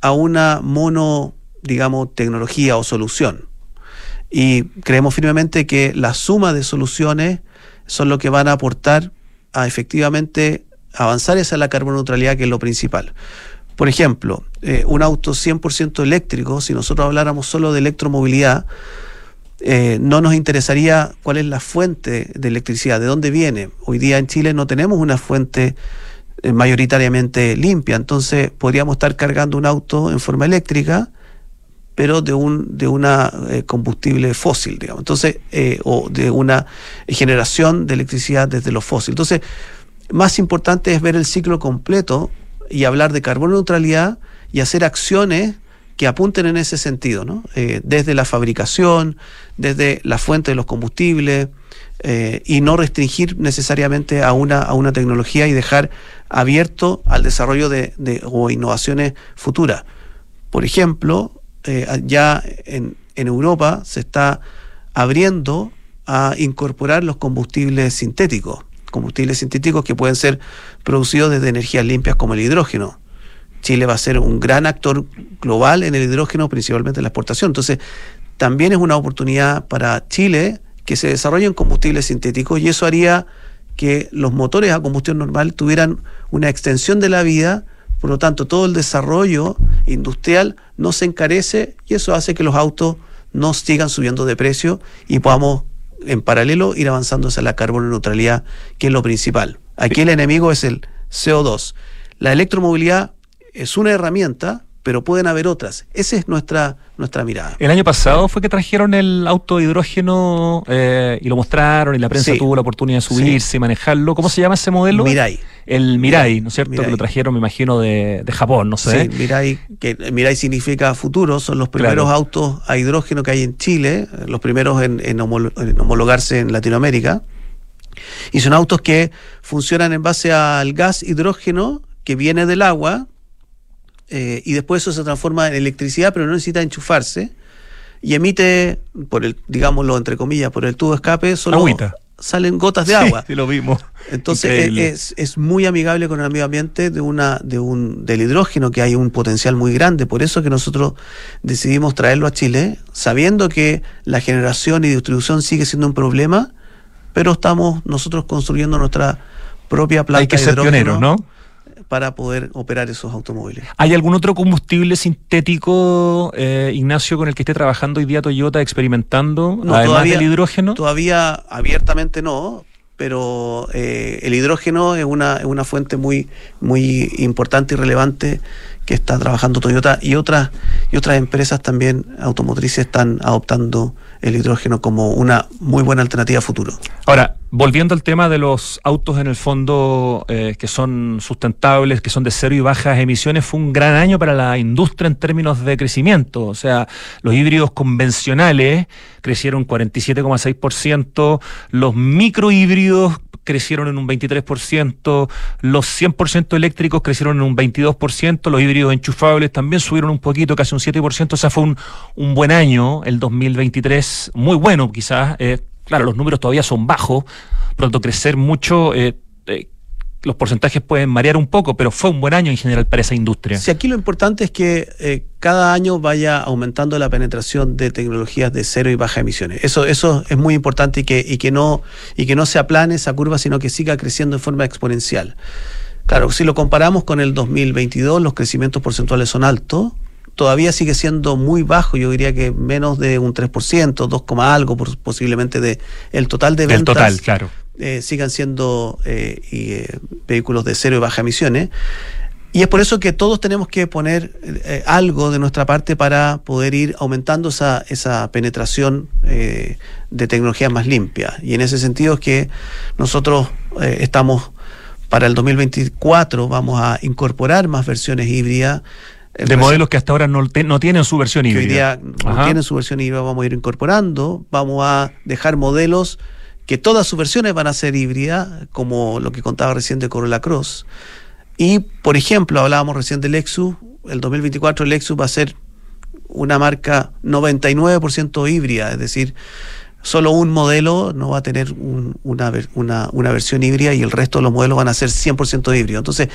a una mono, digamos, tecnología o solución. Y creemos firmemente que la suma de soluciones son lo que van a aportar a efectivamente avanzar hacia la carbono neutralidad, que es lo principal. Por ejemplo, eh, un auto 100% eléctrico, si nosotros habláramos solo de electromovilidad, eh, no nos interesaría cuál es la fuente de electricidad, de dónde viene. Hoy día en Chile no tenemos una fuente eh, mayoritariamente limpia, entonces podríamos estar cargando un auto en forma eléctrica, pero de un de una combustible fósil, digamos. Entonces, o de una generación de electricidad desde los fósiles. Entonces, más importante es ver el ciclo completo y hablar de carbono neutralidad y hacer acciones que apunten en ese sentido, ¿no? Eh, desde la fabricación, desde la fuente de los combustibles, eh, y no restringir necesariamente a una, a una tecnología y dejar abierto al desarrollo de, de o innovaciones futuras. Por ejemplo, eh, ya en, en Europa se está abriendo a incorporar los combustibles sintéticos, combustibles sintéticos que pueden ser producidos desde energías limpias como el hidrógeno. Chile va a ser un gran actor global en el hidrógeno, principalmente en la exportación. Entonces, también es una oportunidad para Chile que se desarrollen combustibles sintéticos y eso haría que los motores a combustión normal tuvieran una extensión de la vida, por lo tanto todo el desarrollo industrial no se encarece y eso hace que los autos no sigan subiendo de precio y podamos en paralelo ir avanzando hacia la carbono neutralidad, que es lo principal. Aquí el enemigo es el CO2. La electromovilidad es una herramienta, pero pueden haber otras. Esa es nuestra, nuestra mirada. El año pasado fue que trajeron el auto de hidrógeno eh, y lo mostraron y la prensa Sí. tuvo la oportunidad de subirse Sí. y manejarlo. ¿Cómo se llama ese modelo? Mirai. El Mirai, ¿no es cierto? Mirai. Que lo trajeron, me imagino, de, de Japón, no sé. Sí, Mirai, que Mirai significa futuro, son los primeros Claro. autos a hidrógeno que hay en Chile, los primeros en, en homolo- en homologarse en Latinoamérica. Y son autos que funcionan en base al gas hidrógeno que viene del agua eh, y después eso se transforma en electricidad, pero no necesita enchufarse y emite, por el, digámoslo entre comillas, por el tubo de escape, solo Agüita. Salen gotas de Sí, agua. Sí, lo vimos. Entonces Increíble. es, es muy amigable con el medio ambiente de una, de un, del hidrógeno, que hay un potencial muy grande. Por eso que nosotros decidimos traerlo a Chile, sabiendo que la generación y distribución sigue siendo un problema, pero estamos nosotros construyendo nuestra propia planta Hay que de ser hidrógeno pioneros, ¿no? Para poder operar esos automóviles. ¿Hay algún otro combustible sintético, eh, Ignacio, con el que esté trabajando hoy día Toyota experimentando, No, además todavía- del hidrógeno? Todavía abiertamente no, pero eh, el hidrógeno es una, es una fuente muy, muy importante y relevante que está trabajando Toyota y otras, y otras empresas también automotrices están adoptando el hidrógeno como una muy buena alternativa a futuro. Ahora, volviendo al tema de los autos en el fondo eh, que son sustentables, que son de cero y bajas emisiones, fue un gran año para la industria en términos de crecimiento. O sea, los híbridos convencionales crecieron 47,6%, los microhíbridos crecieron en un 23%, los 100% eléctricos crecieron en un 22%, los híbridos enchufables también subieron un poquito, casi un 7%, o sea, fue un, un buen año, el 2023, muy bueno quizás. eh, claro, los números todavía son bajos, pronto crecer mucho, eh, eh, los porcentajes pueden variar un poco, pero fue un buen año en general para esa industria. Si aquí lo importante es que eh, cada año vaya aumentando la penetración de tecnologías de cero y baja emisiones. Eso, eso es muy importante y que, y que no, y que no se aplane esa curva, sino que siga creciendo en forma exponencial. Claro, si lo comparamos con el 2022, los crecimientos porcentuales son altos. Todavía sigue siendo muy bajo, yo diría que menos de un 3%, 2, algo por- posiblemente de el total de ventas El total, claro. Eh, sigan siendo eh, y, eh, vehículos de cero y baja emisiones. Y es por eso que todos tenemos que poner eh, algo de nuestra parte para poder ir aumentando esa, esa penetración de tecnologías más limpias. Y en ese sentido es que nosotros estamos para el 2024, vamos a incorporar más versiones híbridas. De modelos que hasta ahora no, te- no tienen su versión que hoy híbrida. día no Ajá. tienen su versión híbrida, vamos a ir incorporando, vamos a dejar modelos que todas sus versiones van a ser híbridas, como lo que contaba recién de Corolla Cross. Y, por ejemplo, hablábamos recién del Lexus, el 2024 el Lexus va a ser una marca 99% híbrida, es decir, solo un modelo no va a tener un- una, una, una versión híbrida y el resto de los modelos van a ser 100% híbridos. Entonces,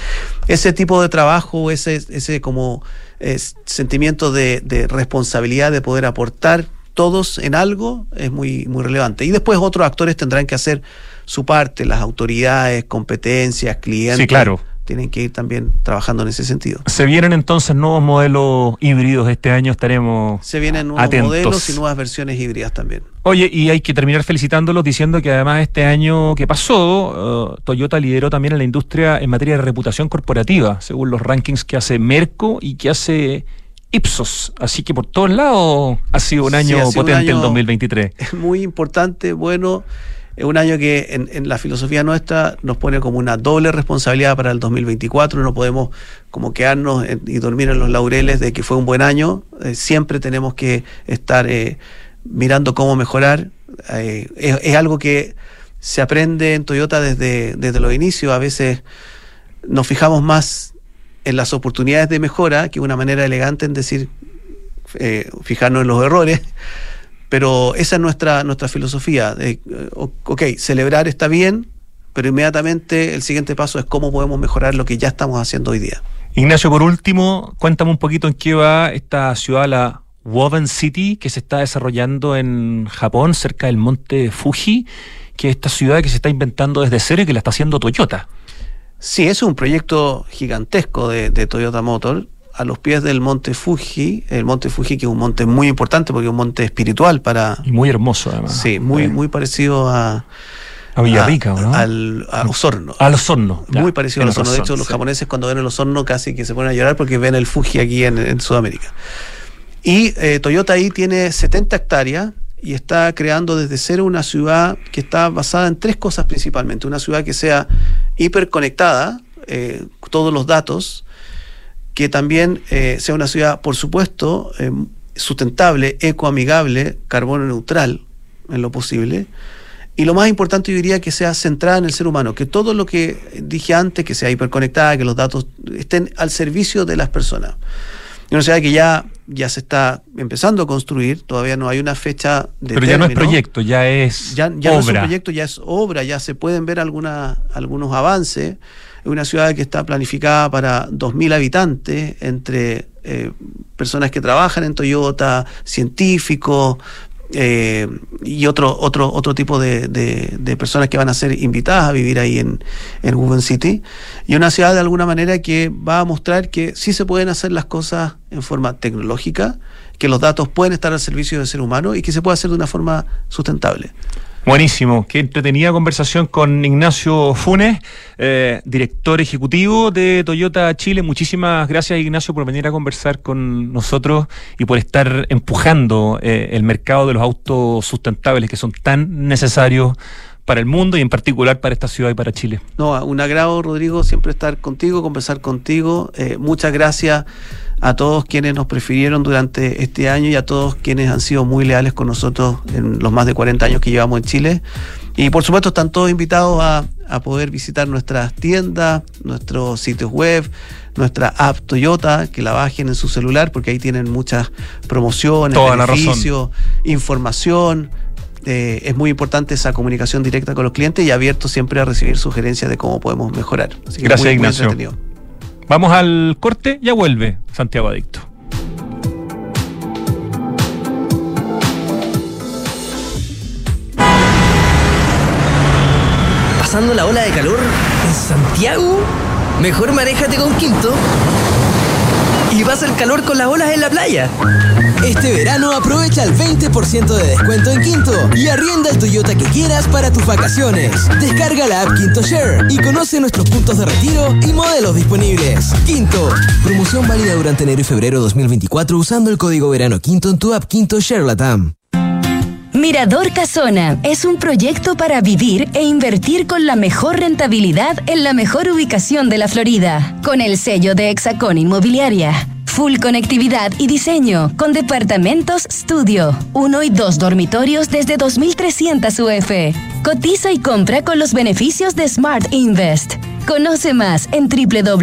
ese tipo de trabajo, ese, ese como eh, sentimiento de responsabilidad de poder aportar todos en algo es muy, muy relevante. Y después otros actores tendrán que hacer su parte, las autoridades, competencias, clientes. Sí, claro. Tienen que ir también trabajando en ese sentido. Se vienen entonces nuevos modelos híbridos este año, estaremos Se vienen nuevos atentos. modelos y nuevas versiones híbridas también. Oye, y hay que terminar felicitándolos diciendo que además este año que pasó, eh, Toyota lideró también en la industria en materia de reputación corporativa, según los rankings que hace Merco y que hace Ipsos. Así que por todos lados ha sido un año ha sido un potente el año- 2023. es muy importante, bueno, es un año que en, en, la filosofía nuestra nos pone como una doble responsabilidad para el 2024. No podemos como quedarnos en, y dormir en los laureles de que fue un buen año. Eh, siempre tenemos que estar eh, mirando cómo mejorar. Eh, es, es, algo que se aprende en Toyota desde, desde los inicios. A veces nos fijamos más en las oportunidades de mejora que una manera elegante en decir fijarnos en los errores pero esa es nuestra, nuestra filosofía. De, ok, celebrar está bien, pero inmediatamente el siguiente paso es cómo podemos mejorar lo que ya estamos haciendo hoy día. Ignacio, por último, cuéntame un poquito en qué va esta ciudad, la Woven City, que se está desarrollando en Japón, cerca del monte Fuji, que es esta ciudad que se está inventando desde cero y que la está haciendo Toyota. Sí, es un proyecto gigantesco de, de Toyota Motor a los pies del monte Fuji, el monte Fuji que es un monte muy importante porque es un monte espiritual para... Y muy hermoso además. Sí, muy, muy parecido a... A Villarrica, ¿no? Al, a Osorno. A Osorno. Muy parecido a Osorno. De hecho, los sí. japoneses cuando ven el Osorno casi que se ponen a llorar porque ven el Fuji aquí en, en Sudamérica. Y eh, Toyota ahí tiene 70 hectáreas y está creando desde cero una ciudad que está basada en tres cosas principalmente. Una ciudad que sea hiperconectada, eh, todos los datos, que también eh, sea una ciudad, por supuesto, eh, sustentable, ecoamigable, carbono neutral en lo posible. Y lo más importante yo diría que sea centrada en el ser humano, que todo lo que dije antes, que sea hiperconectada, que los datos estén al servicio de las personas. Una ciudad que ya, ya se está empezando a construir, todavía no hay una fecha de Pero ya no es proyecto, ya es ya, ya obra. no es un proyecto, ya es obra, ya se pueden ver alguna, algunos avances. Es una ciudad que está planificada para 2.000 habitantes, entre eh, personas que trabajan en Toyota, científicos, eh, y otro, otro, otro tipo de, de, personas que van a ser invitadas a vivir ahí en, en Woven City. Y una ciudad de alguna manera que va a mostrar que sí se pueden hacer las cosas en forma tecnológica, que los datos pueden estar al servicio del ser humano y que se puede hacer de una forma sustentable. Buenísimo, qué entretenida conversación con Ignacio Funes, eh, director ejecutivo de Toyota Chile. Muchísimas gracias Ignacio por venir a conversar con nosotros y por estar empujando eh, el mercado de los autos sustentables que son tan necesarios para el mundo y en particular para esta ciudad y para Chile. No, un agrado Rodrigo siempre estar contigo, conversar contigo. Eh, muchas gracias a todos quienes nos prefirieron durante este año y a todos quienes han sido muy leales con nosotros en los más de 40 años que llevamos en Chile. Y por supuesto están todos invitados a, a poder visitar nuestras tiendas, nuestros sitios web, nuestra app Toyota, que la bajen en su celular porque ahí tienen muchas promociones, Toda beneficios, información. Eh, es muy importante esa comunicación directa con los clientes y abierto siempre a recibir sugerencias de cómo podemos mejorar. Así Gracias, muy, Ignacio. Muy Vamos al corte, ya vuelve Santiago Adicto. ¿Pasando la ola de calor en Santiago? Mejor manéjate con Quinto y vas al calor con las olas en la playa. Este verano aprovecha el 20% de descuento en Quinto y arrienda el Toyota que quieras para tus vacaciones. Descarga la app Quinto Share y conoce nuestros puntos de retiro y modelos disponibles. Quinto, promoción válida durante enero y febrero 2024 usando el código verano Quinto en tu app Quinto Share Latam. Mirador Casona es un proyecto para vivir e invertir con la mejor rentabilidad en la mejor ubicación de la Florida, con el sello de Hexacón Inmobiliaria. Full conectividad y diseño, con departamentos estudio, uno y dos dormitorios desde 2.300 UF. Cotiza y compra con los beneficios de Smart Invest. Conoce más en www.exacon.cl.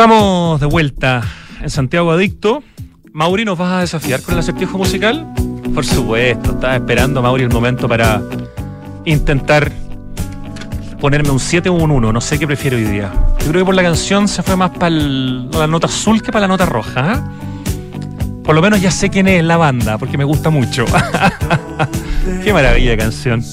Estamos de vuelta en Santiago Adicto. Mauri, ¿nos vas a desafiar con el acertijo musical? Por supuesto, estaba esperando, Mauri, el momento para intentar ponerme un 7 o un 1. No sé qué prefiero hoy día. Yo creo que por la canción se fue más para la nota azul que para la nota roja. ¿ah? Por lo menos ya sé quién es la banda, porque me gusta mucho. qué maravilla canción.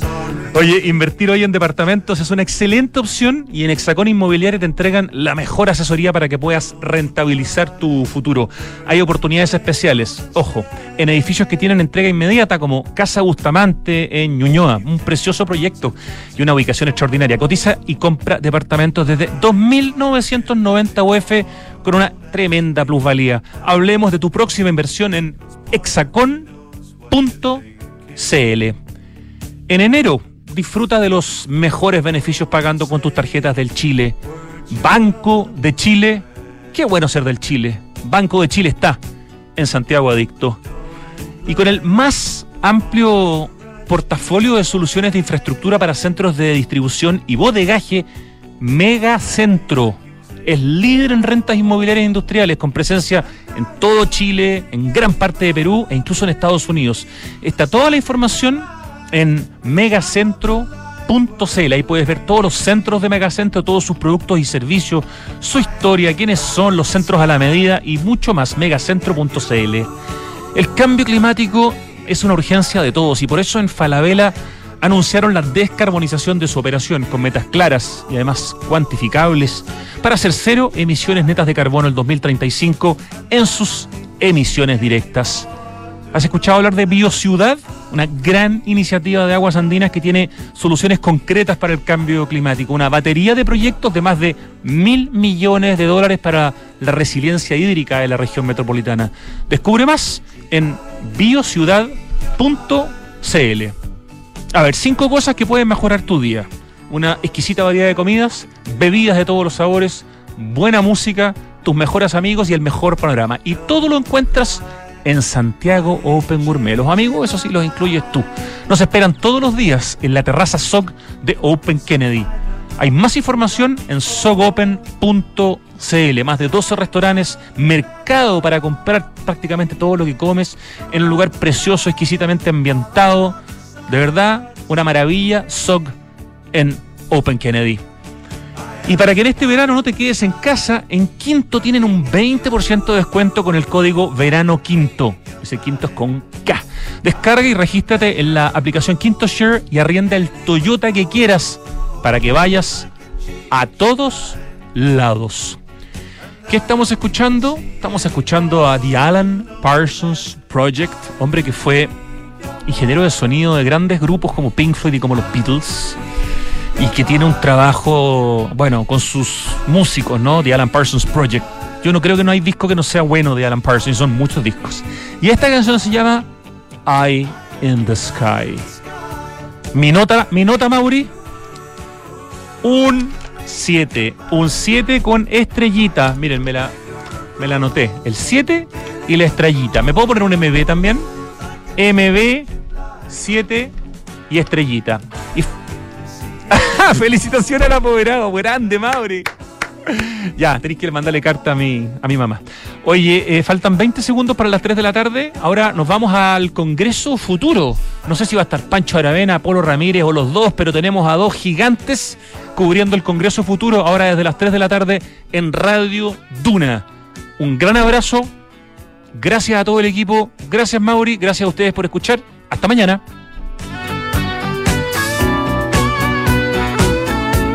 Oye, invertir hoy en departamentos es una excelente opción y en Hexacón Inmobiliaria te entregan la mejor asesoría para que puedas rentabilizar tu futuro. Hay oportunidades especiales, ojo, en edificios que tienen entrega inmediata como Casa Bustamante en Ñuñoa, un precioso proyecto y una ubicación extraordinaria. Cotiza y compra departamentos desde 2.990 UF con una tremenda plusvalía. Hablemos de tu próxima inversión en hexacon.cl. En enero disfruta de los mejores beneficios pagando con tus tarjetas del Chile. Banco de Chile. Qué bueno ser del Chile. Banco de Chile está en Santiago Adicto. Y con el más amplio portafolio de soluciones de infraestructura para centros de distribución y bodegaje, Megacentro es líder en rentas inmobiliarias industriales con presencia en todo Chile, en gran parte de Perú e incluso en Estados Unidos. Está toda la información en megacentro.cl. Ahí puedes ver todos los centros de Megacentro, todos sus productos y servicios, su historia, quiénes son los centros a la medida y mucho más. Megacentro.cl. El cambio climático es una urgencia de todos y por eso en Falabella anunciaron la descarbonización de su operación con metas claras y además cuantificables para hacer cero emisiones netas de carbono el 2035 en sus emisiones directas. ¿Has escuchado hablar de BioCiudad? Una gran iniciativa de aguas andinas que tiene soluciones concretas para el cambio climático. Una batería de proyectos de más de mil millones de dólares para la resiliencia hídrica de la región metropolitana. Descubre más en biociudad.cl. A ver, cinco cosas que pueden mejorar tu día. Una exquisita variedad de comidas, bebidas de todos los sabores, buena música, tus mejores amigos y el mejor panorama. Y todo lo encuentras en Santiago Open Gourmet. Los amigos, eso sí, los incluyes tú. Nos esperan todos los días en la terraza SOC de Open Kennedy. Hay más información en sogopen.cl. Más de 12 restaurantes, mercado para comprar prácticamente todo lo que comes en un lugar precioso, exquisitamente ambientado. De verdad, una maravilla. SOG en Open Kennedy. Y para que en este verano no te quedes en casa, en Quinto tienen un 20% de descuento con el código Verano Quinto. Ese Quinto es con K. Descarga y regístrate en la aplicación Quinto Share y arrienda el Toyota que quieras para que vayas a todos lados. ¿Qué estamos escuchando? Estamos escuchando a The Alan Parsons Project, hombre que fue ingeniero de sonido de grandes grupos como Pink Floyd y como los Beatles y que tiene un trabajo, bueno, con sus músicos, ¿no? The Alan Parsons Project. Yo no creo que no hay disco que no sea bueno de Alan Parsons, son muchos discos. Y esta canción se llama Eye in the Sky. Mi nota, mi nota, Mauri, un 7. Un 7 con estrellita. Miren, me la, me la anoté. El 7 y la estrellita. ¿Me puedo poner un MB también? MB 7 y estrellita. Y Felicitaciones al apoderado, grande, Mauri. Ya, tenéis que mandarle carta a mi, a mi mamá. Oye, eh, faltan 20 segundos para las 3 de la tarde. Ahora nos vamos al Congreso Futuro. No sé si va a estar Pancho Aravena, Polo Ramírez o los dos, pero tenemos a dos gigantes cubriendo el Congreso Futuro ahora desde las 3 de la tarde en Radio Duna. Un gran abrazo. Gracias a todo el equipo. Gracias, Mauri. Gracias a ustedes por escuchar Hasta mañana.